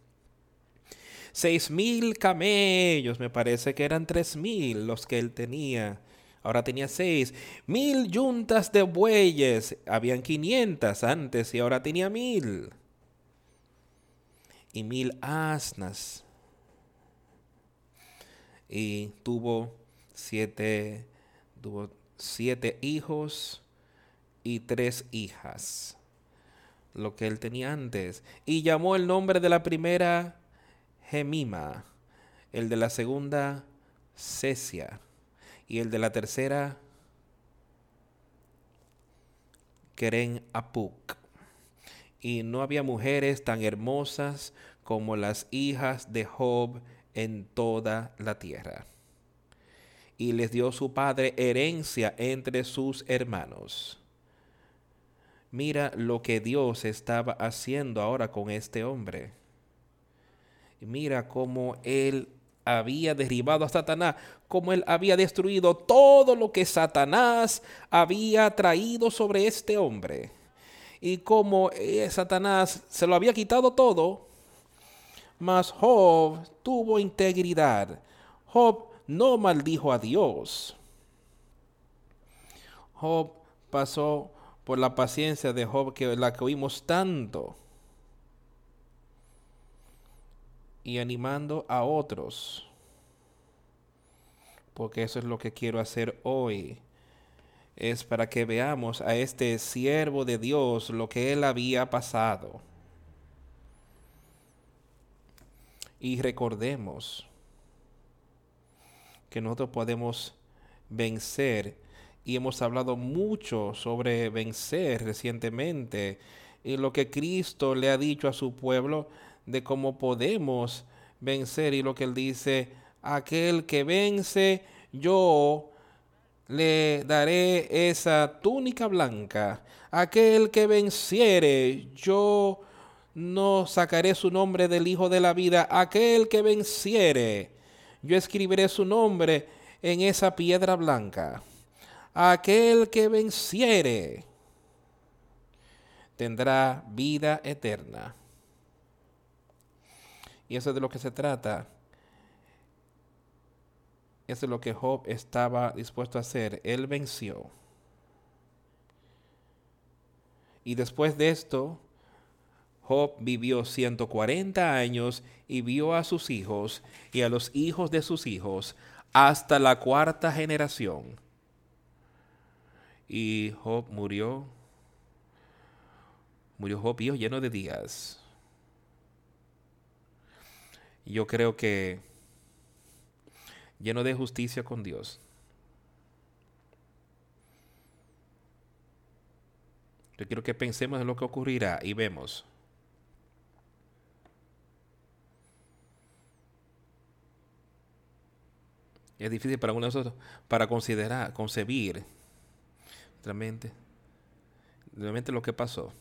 seis mil camellos, me parece que eran tres mil los que él tenía. Ahora tenía seis. Mil yuntas de bueyes. Habían quinientas antes y ahora tenía mil. Y mil asnas. Y tuvo siete, tuvo siete hijos y tres hijas. Lo que él tenía antes. Y llamó el nombre de la primera Gemima, el de la segunda Cesia y el de la tercera Keren Apuk. Y no había mujeres tan hermosas como las hijas de Job en toda la tierra. Y les dio su padre herencia entre sus hermanos. Mira lo que Dios estaba haciendo ahora con este hombre mira cómo él había derribado a Satanás, cómo él había destruido todo lo que Satanás había traído sobre este hombre. Y cómo eh, Satanás se lo había quitado todo, mas Job tuvo integridad. Job no maldijo a Dios. Job pasó por la paciencia de Job que la que oímos tanto. Y animando a otros. Porque eso es lo que quiero hacer hoy. Es para que veamos a este siervo de Dios lo que él había pasado. Y recordemos que nosotros podemos vencer y hemos hablado mucho sobre vencer recientemente y lo que Cristo le ha dicho a su pueblo de cómo podemos vencer y lo que él dice, aquel que vence, yo le daré esa túnica blanca. Aquel que venciere, yo no sacaré su nombre del Hijo de la vida. Aquel que venciere, yo escribiré su nombre en esa piedra blanca. Aquel que venciere tendrá vida eterna. Y eso es de lo que se trata. Eso es lo que Job estaba dispuesto a hacer. Él venció. Y después de esto, Job vivió 140 años y vio a sus hijos y a los hijos de sus hijos hasta la cuarta generación y Job murió. Murió Job lleno de días. Yo creo que lleno de justicia con Dios. Yo quiero que pensemos en lo que ocurrirá y vemos. Es difícil para uno de nosotros para considerar, concebir realmente, realmente lo que pasó.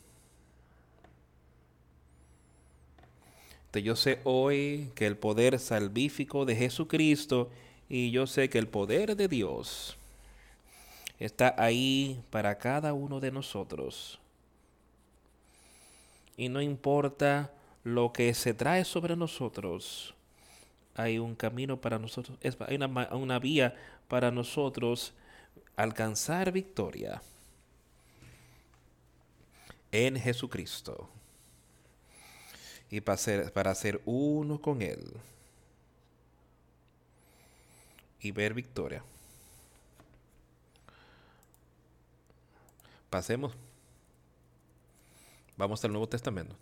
Yo sé hoy que el poder salvífico de Jesucristo y yo sé que el poder de Dios está ahí para cada uno de nosotros. Y no importa lo que se trae sobre nosotros, hay un camino para nosotros, hay una, una vía para nosotros alcanzar victoria en Jesucristo y para ser, para ser uno con Él y ver victoria. Pasemos. Vamos al Nuevo Testamento.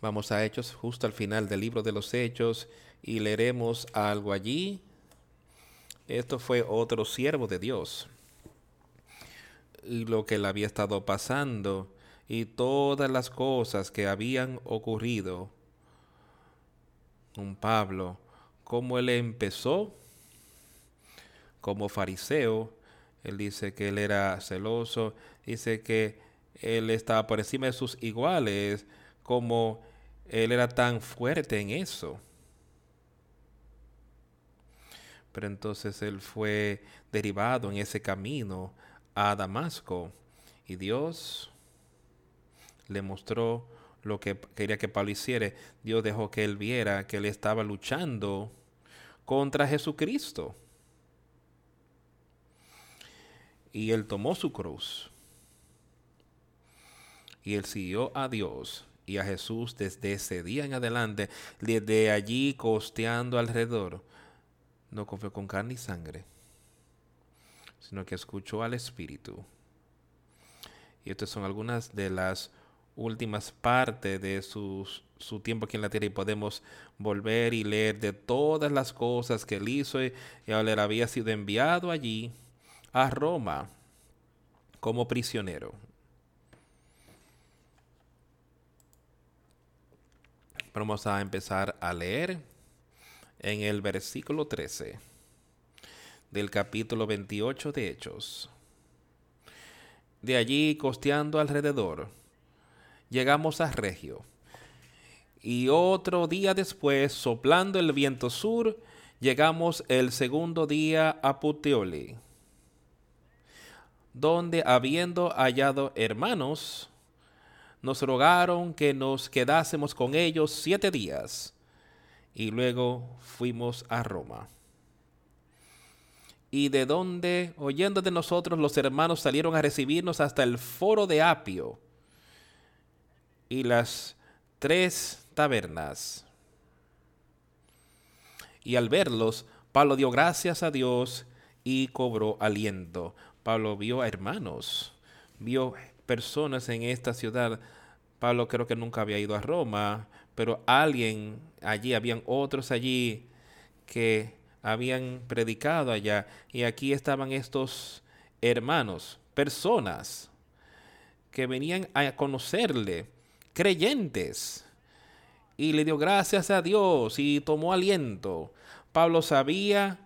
Vamos a Hechos, justo al final del libro de los Hechos, y leeremos algo allí. Esto fue otro siervo de Dios. Lo que le había estado pasando y todas las cosas que habían ocurrido con Pablo, cómo él empezó como fariseo, él dice que él era celoso, dice que él estaba por encima de sus iguales, como él era tan fuerte en eso. Pero entonces él fue derivado en ese camino a Damasco y Dios le mostró lo que quería que Pablo hiciera. Dios dejó que él viera que él estaba luchando contra Jesucristo. Y él tomó su cruz. Y él siguió a Dios y a Jesús desde ese día en adelante, desde allí costeando alrededor, no confió con carne y sangre, sino que escuchó al Espíritu. Y estas son algunas de las últimas partes de su, su tiempo aquí en la tierra y podemos volver y leer de todas las cosas que él hizo y, y él había sido enviado allí a Roma como prisionero. Vamos a empezar a leer en el versículo 13 del capítulo 28 de Hechos. De allí, costeando alrededor, llegamos a Regio. Y otro día después, soplando el viento sur, llegamos el segundo día a Puteoli, donde habiendo hallado hermanos, nos rogaron que nos quedásemos con ellos siete días y luego fuimos a Roma. Y de donde, oyendo de nosotros, los hermanos salieron a recibirnos hasta el foro de Apio y las tres tabernas. Y al verlos, Pablo dio gracias a Dios y cobró aliento. Pablo vio a hermanos, vio personas en esta ciudad Pablo creo que nunca había ido a Roma, pero alguien allí, habían otros allí que habían predicado allá. Y aquí estaban estos hermanos, personas que venían a conocerle, creyentes. Y le dio gracias a Dios y tomó aliento. Pablo sabía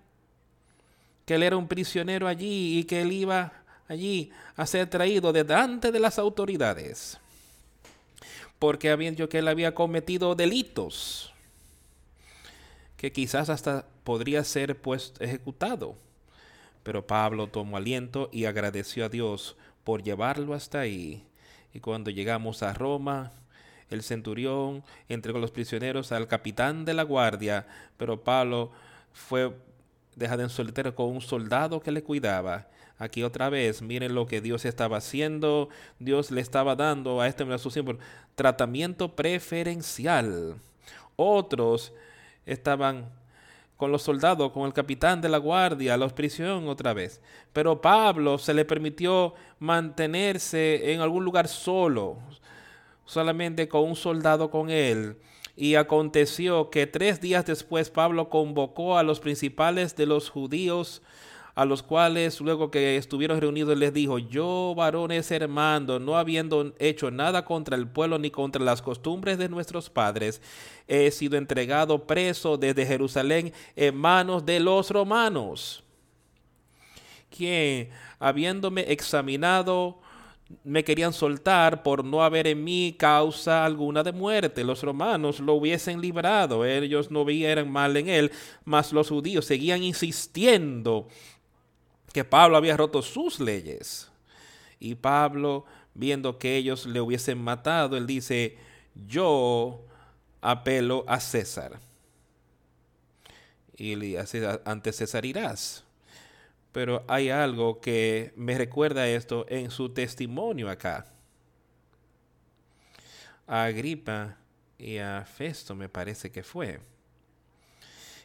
que él era un prisionero allí y que él iba allí a ser traído delante de las autoridades. Porque habían dicho que él había cometido delitos que quizás hasta podría ser pues ejecutado. Pero Pablo tomó aliento y agradeció a Dios por llevarlo hasta ahí. Y cuando llegamos a Roma, el centurión entregó los prisioneros al capitán de la guardia, pero Pablo fue dejado en solitario con un soldado que le cuidaba. Aquí otra vez, miren lo que Dios estaba haciendo. Dios le estaba dando a este su tratamiento preferencial. Otros estaban con los soldados, con el capitán de la guardia, los prisión otra vez. Pero Pablo se le permitió mantenerse en algún lugar solo, solamente con un soldado con él. Y aconteció que tres días después Pablo convocó a los principales de los judíos a los cuales luego que estuvieron reunidos les dijo, yo varones hermanos, no habiendo hecho nada contra el pueblo ni contra las costumbres de nuestros padres, he sido entregado preso desde Jerusalén en manos de los romanos, quien, habiéndome examinado, me querían soltar por no haber en mí causa alguna de muerte. Los romanos lo hubiesen librado, ellos no vieran mal en él, mas los judíos seguían insistiendo que Pablo había roto sus leyes. Y Pablo, viendo que ellos le hubiesen matado, él dice, yo apelo a César. Y le dice, ante César irás. Pero hay algo que me recuerda esto en su testimonio acá. A Agripa y a Festo me parece que fue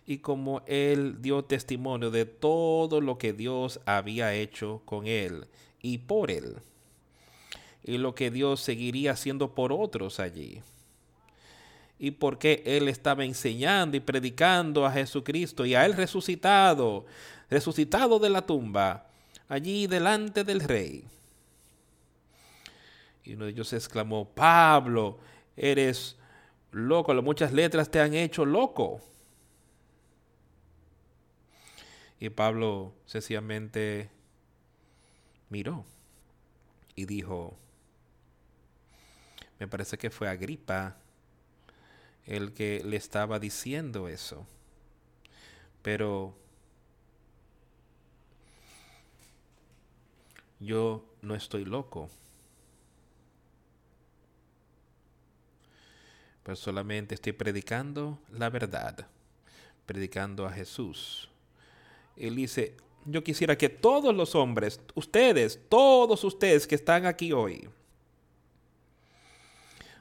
y como él dio testimonio de todo lo que Dios había hecho con él y por él, y lo que Dios seguiría haciendo por otros allí, y porque él estaba enseñando y predicando a Jesucristo y a él resucitado, resucitado de la tumba, allí delante del rey. Y uno de ellos exclamó, Pablo, eres loco, muchas letras te han hecho loco. Y Pablo sencillamente miró y dijo, me parece que fue Agripa el que le estaba diciendo eso. Pero yo no estoy loco. Pero solamente estoy predicando la verdad, predicando a Jesús él dice, yo quisiera que todos los hombres, ustedes, todos ustedes que están aquí hoy,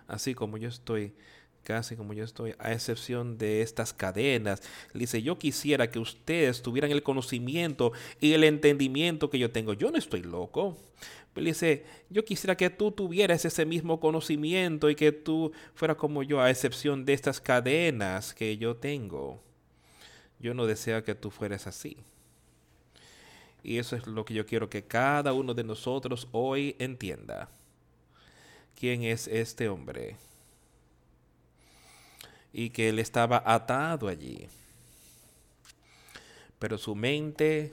así como yo estoy, casi como yo estoy, a excepción de estas cadenas. dice, yo quisiera que ustedes tuvieran el conocimiento y el entendimiento que yo tengo. Yo no estoy loco. Él dice, yo quisiera que tú tuvieras ese mismo conocimiento y que tú fueras como yo, a excepción de estas cadenas que yo tengo. Yo no deseo que tú fueras así. Y eso es lo que yo quiero que cada uno de nosotros hoy entienda. ¿Quién es este hombre? Y que él estaba atado allí. Pero su mente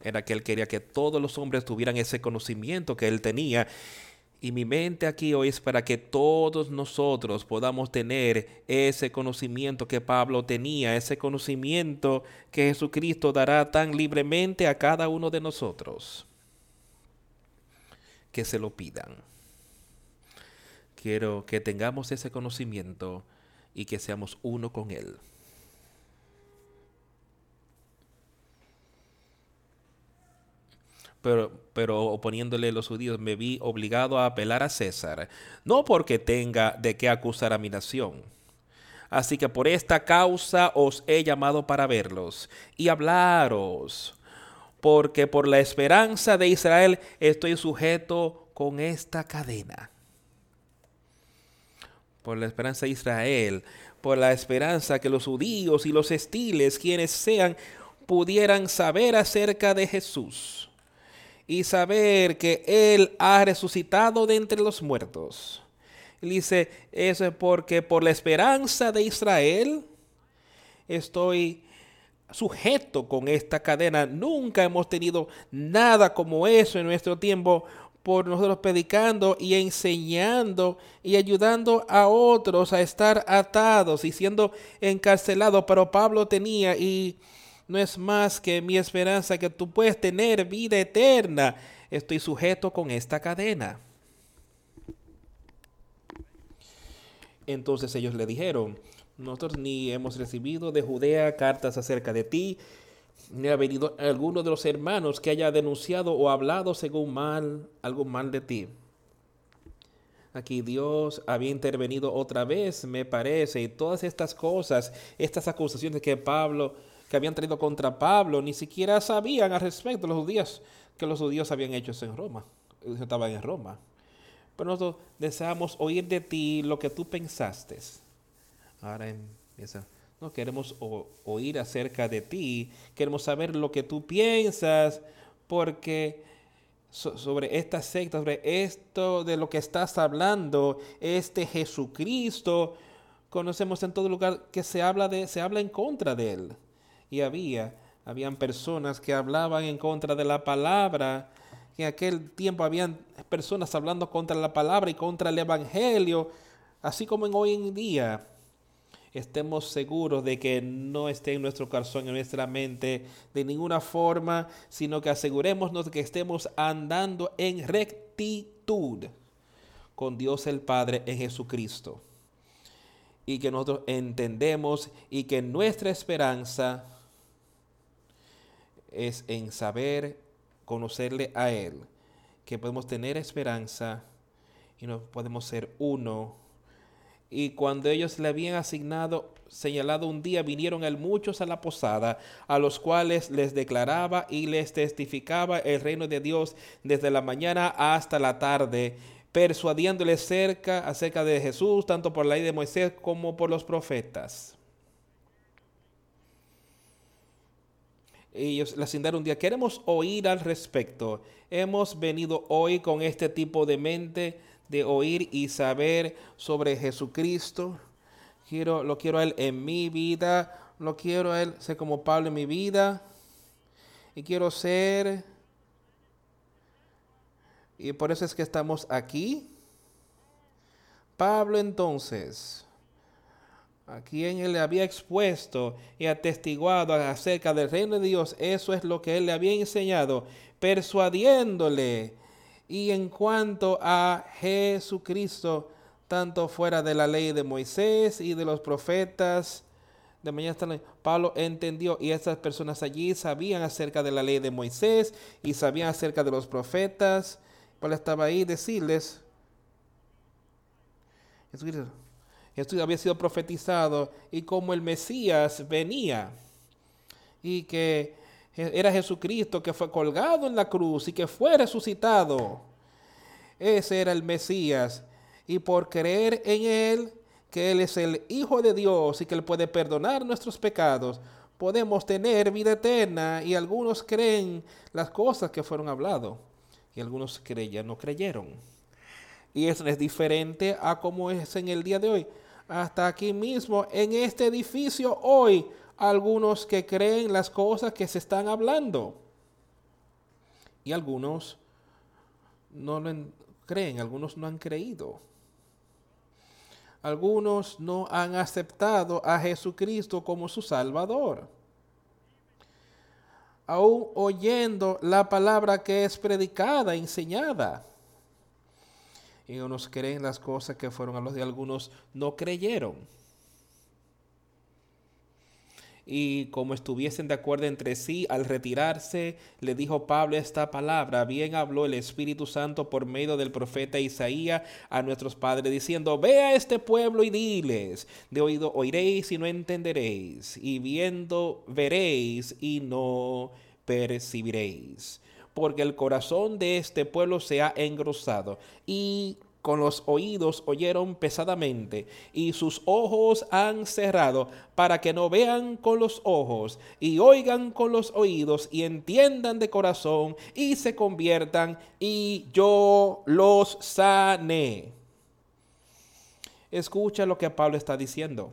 era que él quería que todos los hombres tuvieran ese conocimiento que él tenía y mi mente aquí hoy es para que todos nosotros podamos tener ese conocimiento que Pablo tenía, ese conocimiento que Jesucristo dará tan libremente a cada uno de nosotros. Que se lo pidan. Quiero que tengamos ese conocimiento y que seamos uno con Él. Pero, pero oponiéndole los judíos, me vi obligado a apelar a César, no porque tenga de qué acusar a mi nación. Así que por esta causa os he llamado para verlos y hablaros, porque por la esperanza de Israel estoy sujeto con esta cadena. por la esperanza de Israel, por la esperanza que los judíos y los estiles, quienes sean, pudieran saber acerca de Jesús y saber que Él ha resucitado de entre los muertos. Él dice, eso es porque por la esperanza de Israel estoy sujeto con esta cadena. Nunca hemos tenido nada como eso en nuestro tiempo por nosotros predicando y enseñando y ayudando a otros a estar atados y siendo encarcelados. Pero Pablo tenía y no es más que mi esperanza que tú puedes tener vida eterna. Estoy sujeto con esta cadena. Entonces ellos le dijeron, nosotros ni hemos recibido de Judea cartas acerca de ti, ni ha venido alguno de los hermanos que haya denunciado o hablado según mal, algo mal de ti. Aquí Dios había intervenido otra vez, me parece, y todas estas cosas, estas acusaciones que Pablo, que habían traído contra Pablo, ni siquiera sabían al respecto los judíos, que los judíos habían hecho en Roma, estaban en Roma. Pero nosotros deseamos oír de ti lo que tú pensaste. Ahora empieza no queremos oír acerca de ti, queremos saber lo que tú piensas, porque sobre esta secta, sobre esto de lo que estás hablando, este Jesucristo, conocemos en todo lugar que se habla de, se habla en contra de él. Y había, habían personas que hablaban en contra de la palabra. En aquel tiempo habían personas hablando contra la palabra y contra el evangelio, así como en hoy en día estemos seguros de que no esté en nuestro corazón, en nuestra mente, de ninguna forma, sino que asegurémonos que estemos andando en rectitud con Dios el Padre en Jesucristo. Y que nosotros entendemos y que nuestra esperanza es en saber conocerle a Él, que podemos tener esperanza y no podemos ser uno y cuando ellos le habían asignado, señalado un día, vinieron el muchos a la posada, a los cuales les declaraba y les testificaba el reino de Dios desde la mañana hasta la tarde, persuadiéndoles cerca acerca de Jesús, tanto por la ley de Moisés como por los profetas. Ellos le asignaron un día, queremos oír al respecto. Hemos venido hoy con este tipo de mente de oír y saber sobre Jesucristo. Quiero, lo quiero a Él en mi vida, lo quiero a Él ser como Pablo en mi vida. Y quiero ser... Y por eso es que estamos aquí. Pablo entonces, a quien él le había expuesto y atestiguado acerca del reino de Dios, eso es lo que él le había enseñado, persuadiéndole y en cuanto a Jesucristo, tanto fuera de la ley de Moisés y de los profetas, de mañana Pablo entendió y estas personas allí sabían acerca de la ley de Moisés y sabían acerca de los profetas. Pablo estaba ahí decirles, Jesucristo, Jesús había sido profetizado y como el Mesías venía y que era Jesucristo que fue colgado en la cruz y que fue resucitado. Ese era el Mesías. Y por creer en Él, que Él es el Hijo de Dios y que Él puede perdonar nuestros pecados, podemos tener vida eterna. Y algunos creen las cosas que fueron habladas. Y algunos creían, no creyeron. Y eso es diferente a como es en el día de hoy. Hasta aquí mismo, en este edificio hoy, algunos que creen las cosas que se están hablando. Y algunos no lo creen, algunos no han creído. Algunos no han aceptado a Jesucristo como su Salvador. Aún oyendo la palabra que es predicada, enseñada. Y unos creen las cosas que fueron a los de algunos no creyeron. Y como estuviesen de acuerdo entre sí, al retirarse, le dijo Pablo esta palabra, bien habló el Espíritu Santo por medio del profeta Isaías a nuestros padres, diciendo, ve a este pueblo y diles, de oído oiréis y no entenderéis, y viendo veréis y no percibiréis, porque el corazón de este pueblo se ha engrosado, y con los oídos oyeron pesadamente, y sus ojos han cerrado, para que no vean con los ojos, y oigan con los oídos, y entiendan de corazón, y se conviertan, y yo los sane. Escucha lo que Pablo está diciendo.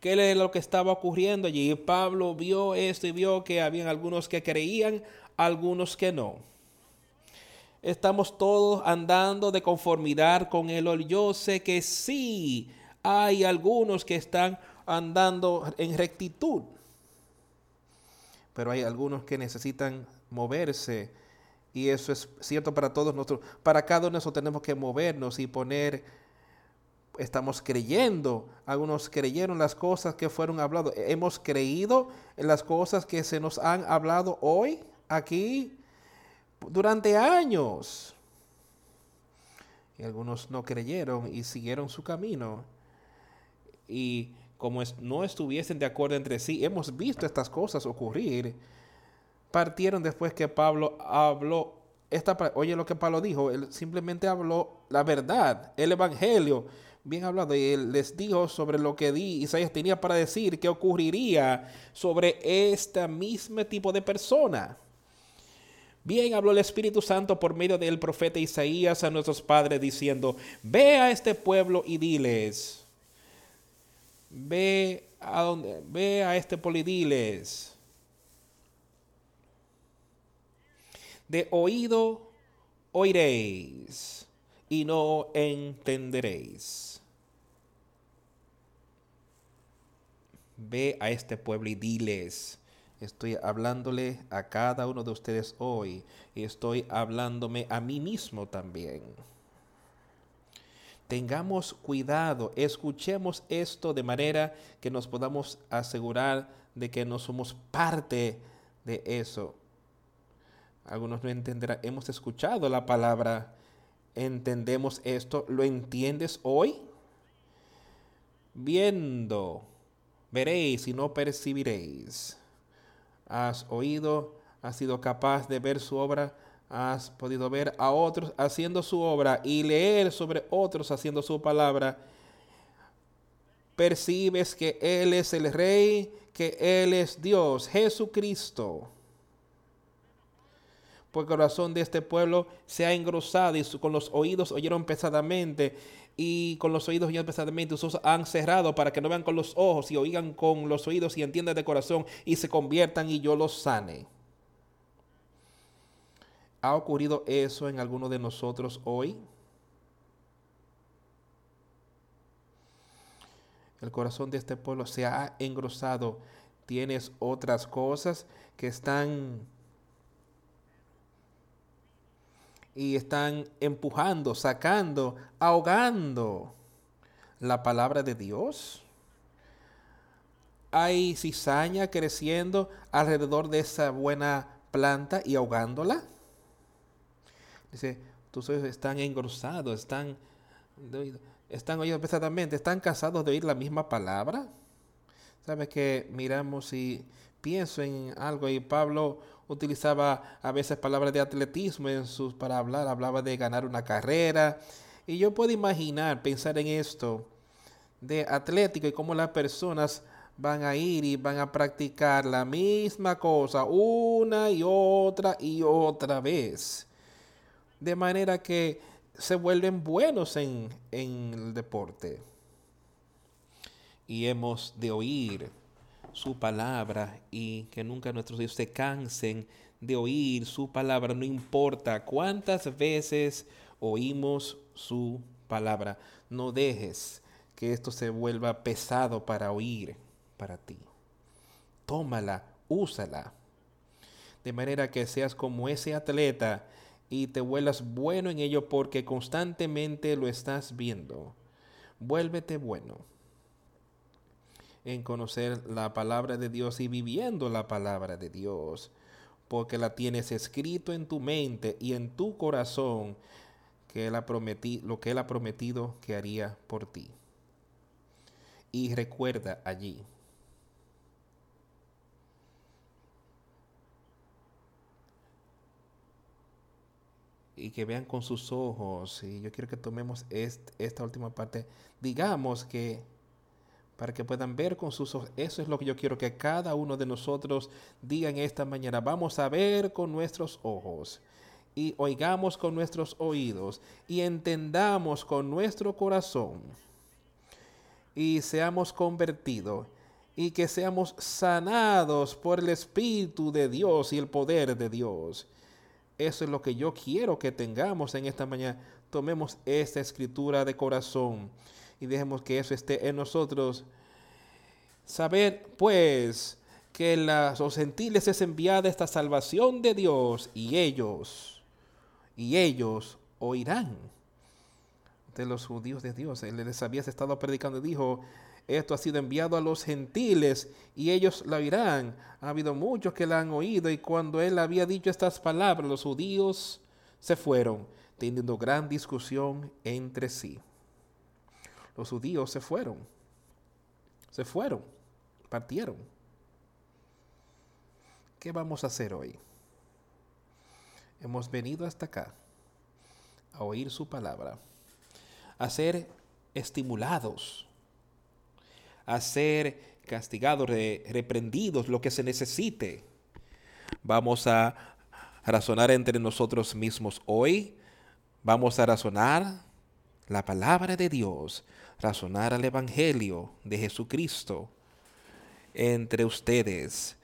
¿Qué es lo que estaba ocurriendo allí? Pablo vio esto y vio que habían algunos que creían, algunos que no estamos todos andando de conformidad con el Yo sé que sí hay algunos que están andando en rectitud, pero hay algunos que necesitan moverse y eso es cierto para todos nosotros. Para cada uno de nosotros tenemos que movernos y poner, estamos creyendo, algunos creyeron las cosas que fueron habladas, hemos creído en las cosas que se nos han hablado hoy aquí durante años. Y algunos no creyeron y siguieron su camino. Y como no estuviesen de acuerdo entre sí, hemos visto estas cosas ocurrir. Partieron después que Pablo habló. Esta, oye lo que Pablo dijo, él simplemente habló la verdad, el evangelio, bien hablado, y él les dijo sobre lo que di, Isaías tenía para decir que ocurriría sobre este mismo tipo de persona. Bien habló el Espíritu Santo por medio del profeta Isaías a nuestros padres diciendo, ve a este pueblo y diles, ve a donde, ve a este pueblo y diles, de oído oiréis y no entenderéis. Ve a este pueblo y diles, Estoy hablándole a cada uno de ustedes hoy y estoy hablándome a mí mismo también. Tengamos cuidado, escuchemos esto de manera que nos podamos asegurar de que no somos parte de eso. Algunos no entenderán, hemos escuchado la palabra, entendemos esto, ¿lo entiendes hoy? Viendo, veréis y no percibiréis has oído, has sido capaz de ver su obra, has podido ver a otros haciendo su obra y leer sobre otros haciendo su palabra. Percibes que Él es el Rey, que Él es Dios, Jesucristo. Porque el corazón de este pueblo se ha engrosado y con los oídos oyeron pesadamente y con los oídos y pesadamente sus han cerrado para que no vean con los ojos y oigan con los oídos y entiendan de corazón y se conviertan y yo los sane. ¿Ha ocurrido eso en alguno de nosotros hoy? El corazón de este pueblo se ha engrosado. Tienes otras cosas que están y están empujando, sacando, ahogando la palabra de Dios. Hay cizaña creciendo alrededor de esa buena planta y ahogándola. Dice, tus ojos están engrosados, están, están están cansados de oír la misma palabra. ¿Sabes que miramos y pienso en algo y Pablo utilizaba a veces palabras de atletismo en sus, para hablar, hablaba de ganar una carrera. Y yo puedo imaginar, pensar en esto de atlético y cómo las personas van a ir y van a practicar la misma cosa una y otra y otra vez. De manera que se vuelven buenos en, en el deporte. Y hemos de oír su palabra y que nunca nuestros hijos se cansen de oír su palabra, no importa cuántas veces oímos su palabra. No dejes que esto se vuelva pesado para oír para ti. Tómala, úsala. De manera que seas como ese atleta y te vuelvas bueno en ello porque constantemente lo estás viendo. Vuélvete bueno en conocer la palabra de Dios y viviendo la palabra de Dios, porque la tienes escrito en tu mente y en tu corazón que él ha lo que Él ha prometido que haría por ti. Y recuerda allí. y que vean con sus ojos. Y yo quiero que tomemos esta última parte. Digamos que para que puedan ver con sus ojos. Eso es lo que yo quiero que cada uno de nosotros diga en esta mañana. Vamos a ver con nuestros ojos y oigamos con nuestros oídos y entendamos con nuestro corazón y seamos convertidos y que seamos sanados por el Espíritu de Dios y el poder de Dios. Eso es lo que yo quiero que tengamos en esta mañana. Tomemos esta escritura de corazón y dejemos que eso esté en nosotros. Saber, pues, que los gentiles es enviada esta salvación de Dios y ellos, y ellos oirán de los judíos de Dios. Él les había estado predicando y dijo, esto ha sido enviado a los gentiles y ellos la oirán. Ha habido muchos que la han oído y cuando él había dicho estas palabras, los judíos se fueron, teniendo gran discusión entre sí. Los judíos se fueron, se fueron, partieron. ¿Qué vamos a hacer hoy? Hemos venido hasta acá a oír su palabra, a ser estimulados a ser castigados, reprendidos, lo que se necesite. Vamos a razonar entre nosotros mismos hoy. Vamos a razonar la palabra de Dios, razonar al Evangelio de Jesucristo entre ustedes.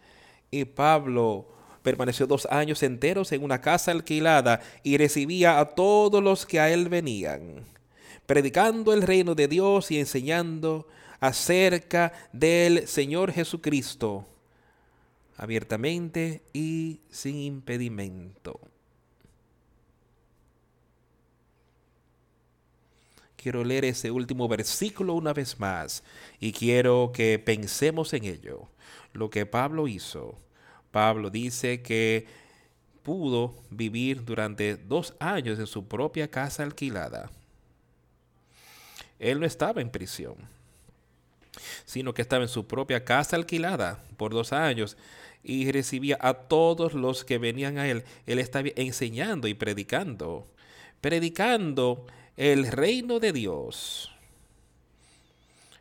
Y Pablo permaneció dos años enteros en una casa alquilada y recibía a todos los que a él venían, predicando el reino de Dios y enseñando acerca del Señor Jesucristo abiertamente y sin impedimento. Quiero leer ese último versículo una vez más y quiero que pensemos en ello. Lo que Pablo hizo. Pablo dice que pudo vivir durante dos años en su propia casa alquilada. Él no estaba en prisión sino que estaba en su propia casa alquilada por dos años y recibía a todos los que venían a él. Él estaba enseñando y predicando, predicando el reino de Dios.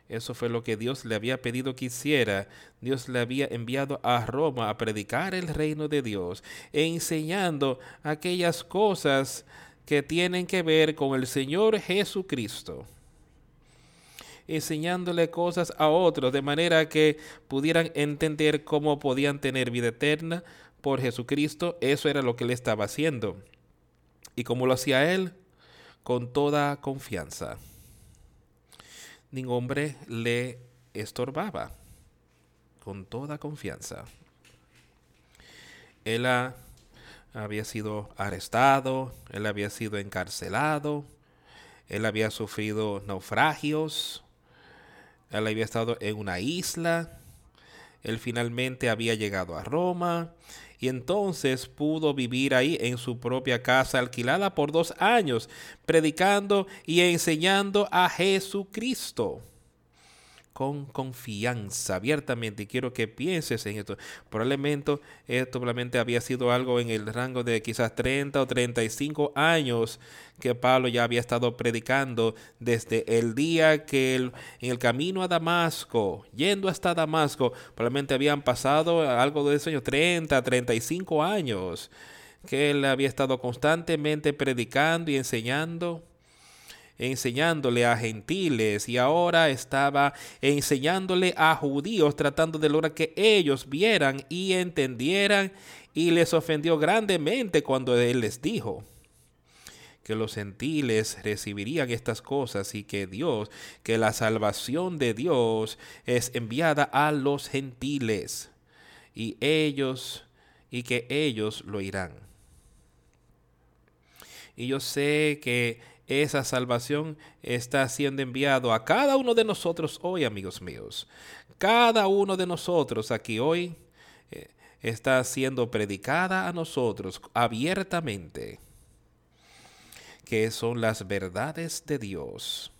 Eso fue lo que Dios le había pedido que hiciera. Dios le había enviado a Roma a predicar el reino de Dios, enseñando aquellas cosas que tienen que ver con el Señor Jesucristo enseñándole cosas a otros, de manera que pudieran entender cómo podían tener vida eterna por Jesucristo. Eso era lo que él estaba haciendo. Y como lo hacía él, con toda confianza. Ningún hombre le estorbaba, con toda confianza. Él había sido arrestado, él había sido encarcelado, él había sufrido naufragios, él había estado en una isla. Él finalmente había llegado a Roma y entonces pudo vivir ahí en su propia casa alquilada por dos años, predicando y enseñando a Jesucristo con confianza, abiertamente. Quiero que pienses en esto. Probablemente esto probablemente había sido algo en el rango de quizás 30 o 35 años que Pablo ya había estado predicando desde el día que en el camino a Damasco, yendo hasta Damasco, probablemente habían pasado algo de esos años, 30, 35 años, que él había estado constantemente predicando y enseñando enseñándole a gentiles. Y ahora estaba enseñándole a judíos tratando de lograr que ellos vieran y entendieran. Y les ofendió grandemente cuando él les dijo que los gentiles recibirían estas cosas y que Dios, que la salvación de Dios es enviada a los gentiles. Y ellos y que ellos lo irán. Y yo sé que esa salvación está siendo enviado a cada uno de nosotros hoy, amigos míos. Cada uno de nosotros aquí hoy eh, está siendo predicada a nosotros abiertamente, que son las verdades de Dios.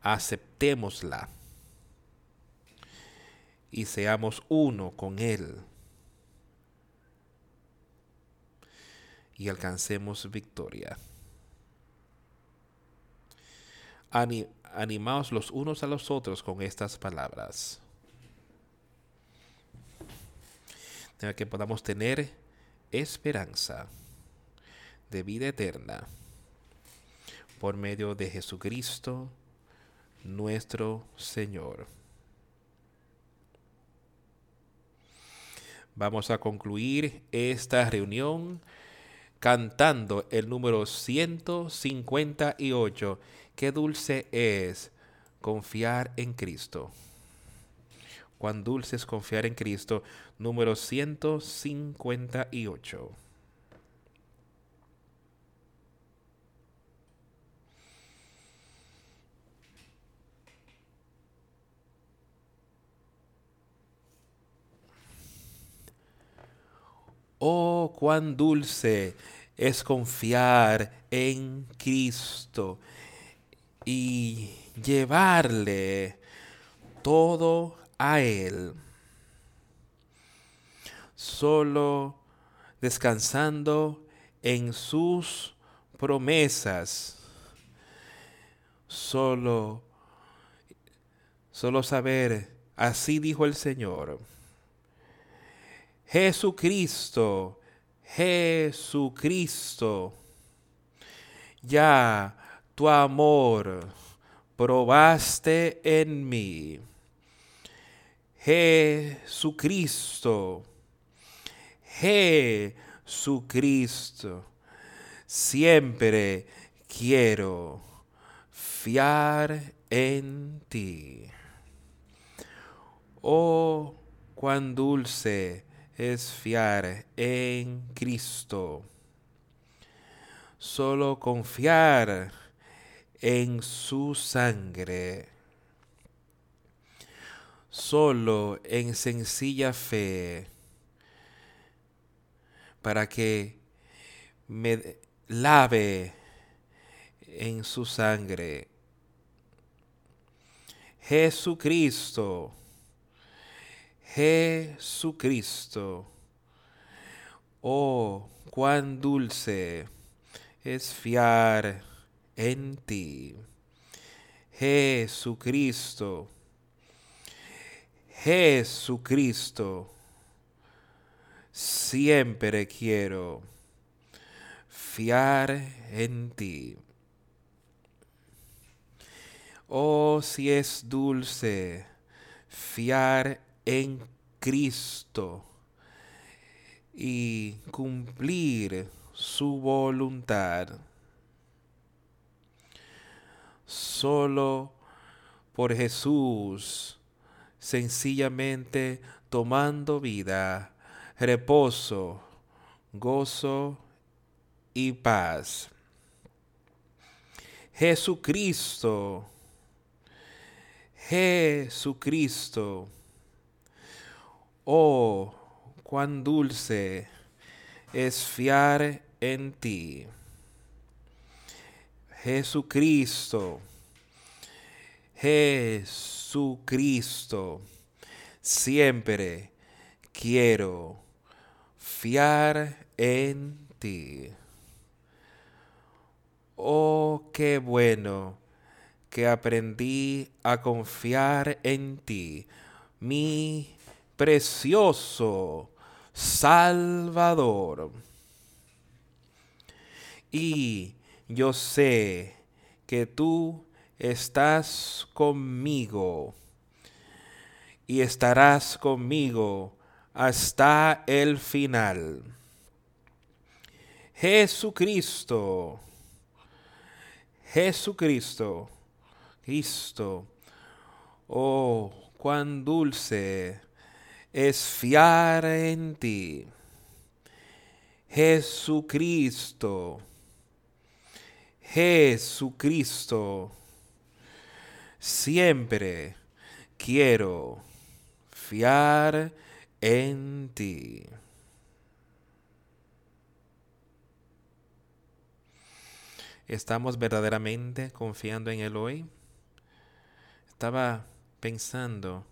Aceptémosla y seamos uno con Él y alcancemos victoria. animaos los unos a los otros con estas palabras. De que podamos tener esperanza de vida eterna por medio de Jesucristo nuestro Señor. Vamos a concluir esta reunión cantando el número 158. Qué dulce es confiar en Cristo. Cuán dulce es confiar en Cristo. Número 158. Oh, cuán dulce es confiar en Cristo y llevarle todo a Él. Solo descansando en sus promesas. Solo, solo saber, así dijo el Señor Jesucristo, Jesucristo, ya tu amor probaste en mí. Jesucristo, Jesucristo, siempre quiero fiar en ti. Oh, cuán dulce es fiar en Cristo. Solo confiar en su sangre. Solo en sencilla fe. Para que me lave en su sangre. Jesucristo Jesucristo. Oh, cuán dulce es fiar en ti. Jesucristo. Jesucristo. Siempre quiero fiar en ti. Oh, si es dulce fiar en Cristo y cumplir su voluntad. Solo por Jesús, sencillamente tomando vida, reposo, gozo y paz. Jesucristo, Jesucristo, Oh, cuán dulce es fiar en ti. Jesucristo, Jesucristo, siempre quiero fiar en ti. Oh, qué bueno que aprendí a confiar en ti, mi precioso Salvador. Y yo sé que tú estás conmigo y estarás conmigo hasta el final. Jesucristo, Jesucristo, Cristo, oh, cuán dulce es fiar en ti. Jesucristo, Jesucristo, siempre quiero fiar en ti. ¿Estamos verdaderamente confiando en Él hoy? Estaba pensando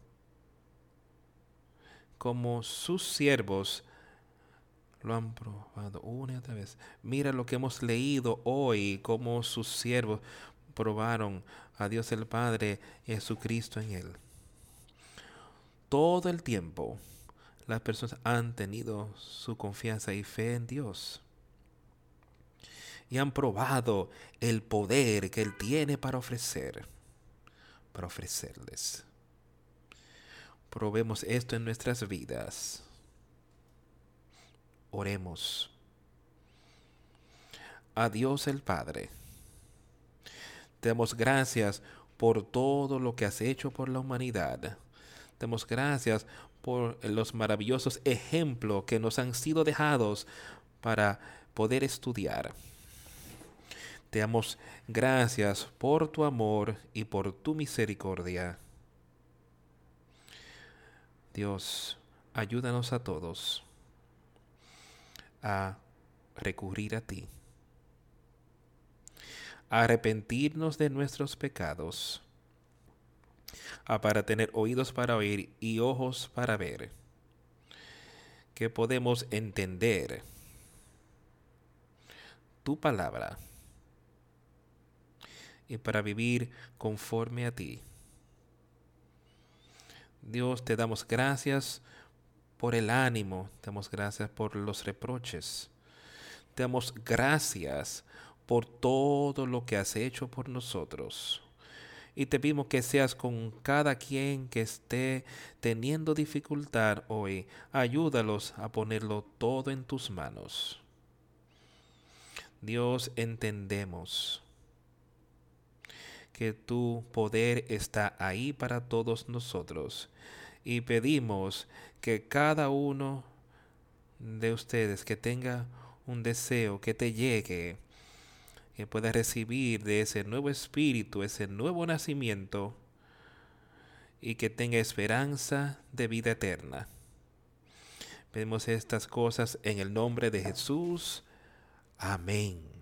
como sus siervos lo han probado una y otra vez. Mira lo que hemos leído hoy, cómo sus siervos probaron a Dios el Padre y Jesucristo en él. Todo el tiempo las personas han tenido su confianza y fe en Dios. Y han probado el poder que Él tiene para ofrecer, para ofrecerles. Probemos esto en nuestras vidas. Oremos. A Dios el Padre. Te damos gracias por todo lo que has hecho por la humanidad. Te damos gracias por los maravillosos ejemplos que nos han sido dejados para poder estudiar. Te damos gracias por tu amor y por tu misericordia. Dios, ayúdanos a todos a recurrir a ti, a arrepentirnos de nuestros pecados, a para tener oídos para oír y ojos para ver, que podemos entender tu palabra y para vivir conforme a ti. Dios, te damos gracias por el ánimo, te damos gracias por los reproches, te damos gracias por todo lo que has hecho por nosotros. Y te pedimos que seas con cada quien que esté teniendo dificultad hoy. Ayúdalos a ponerlo todo en tus manos. Dios, entendemos que tu poder está ahí para todos nosotros y pedimos que cada uno de ustedes que tenga un deseo que te llegue, que pueda recibir de ese nuevo espíritu, ese nuevo nacimiento y que tenga esperanza de vida eterna. Pedimos estas cosas en el nombre de Jesús. Amén.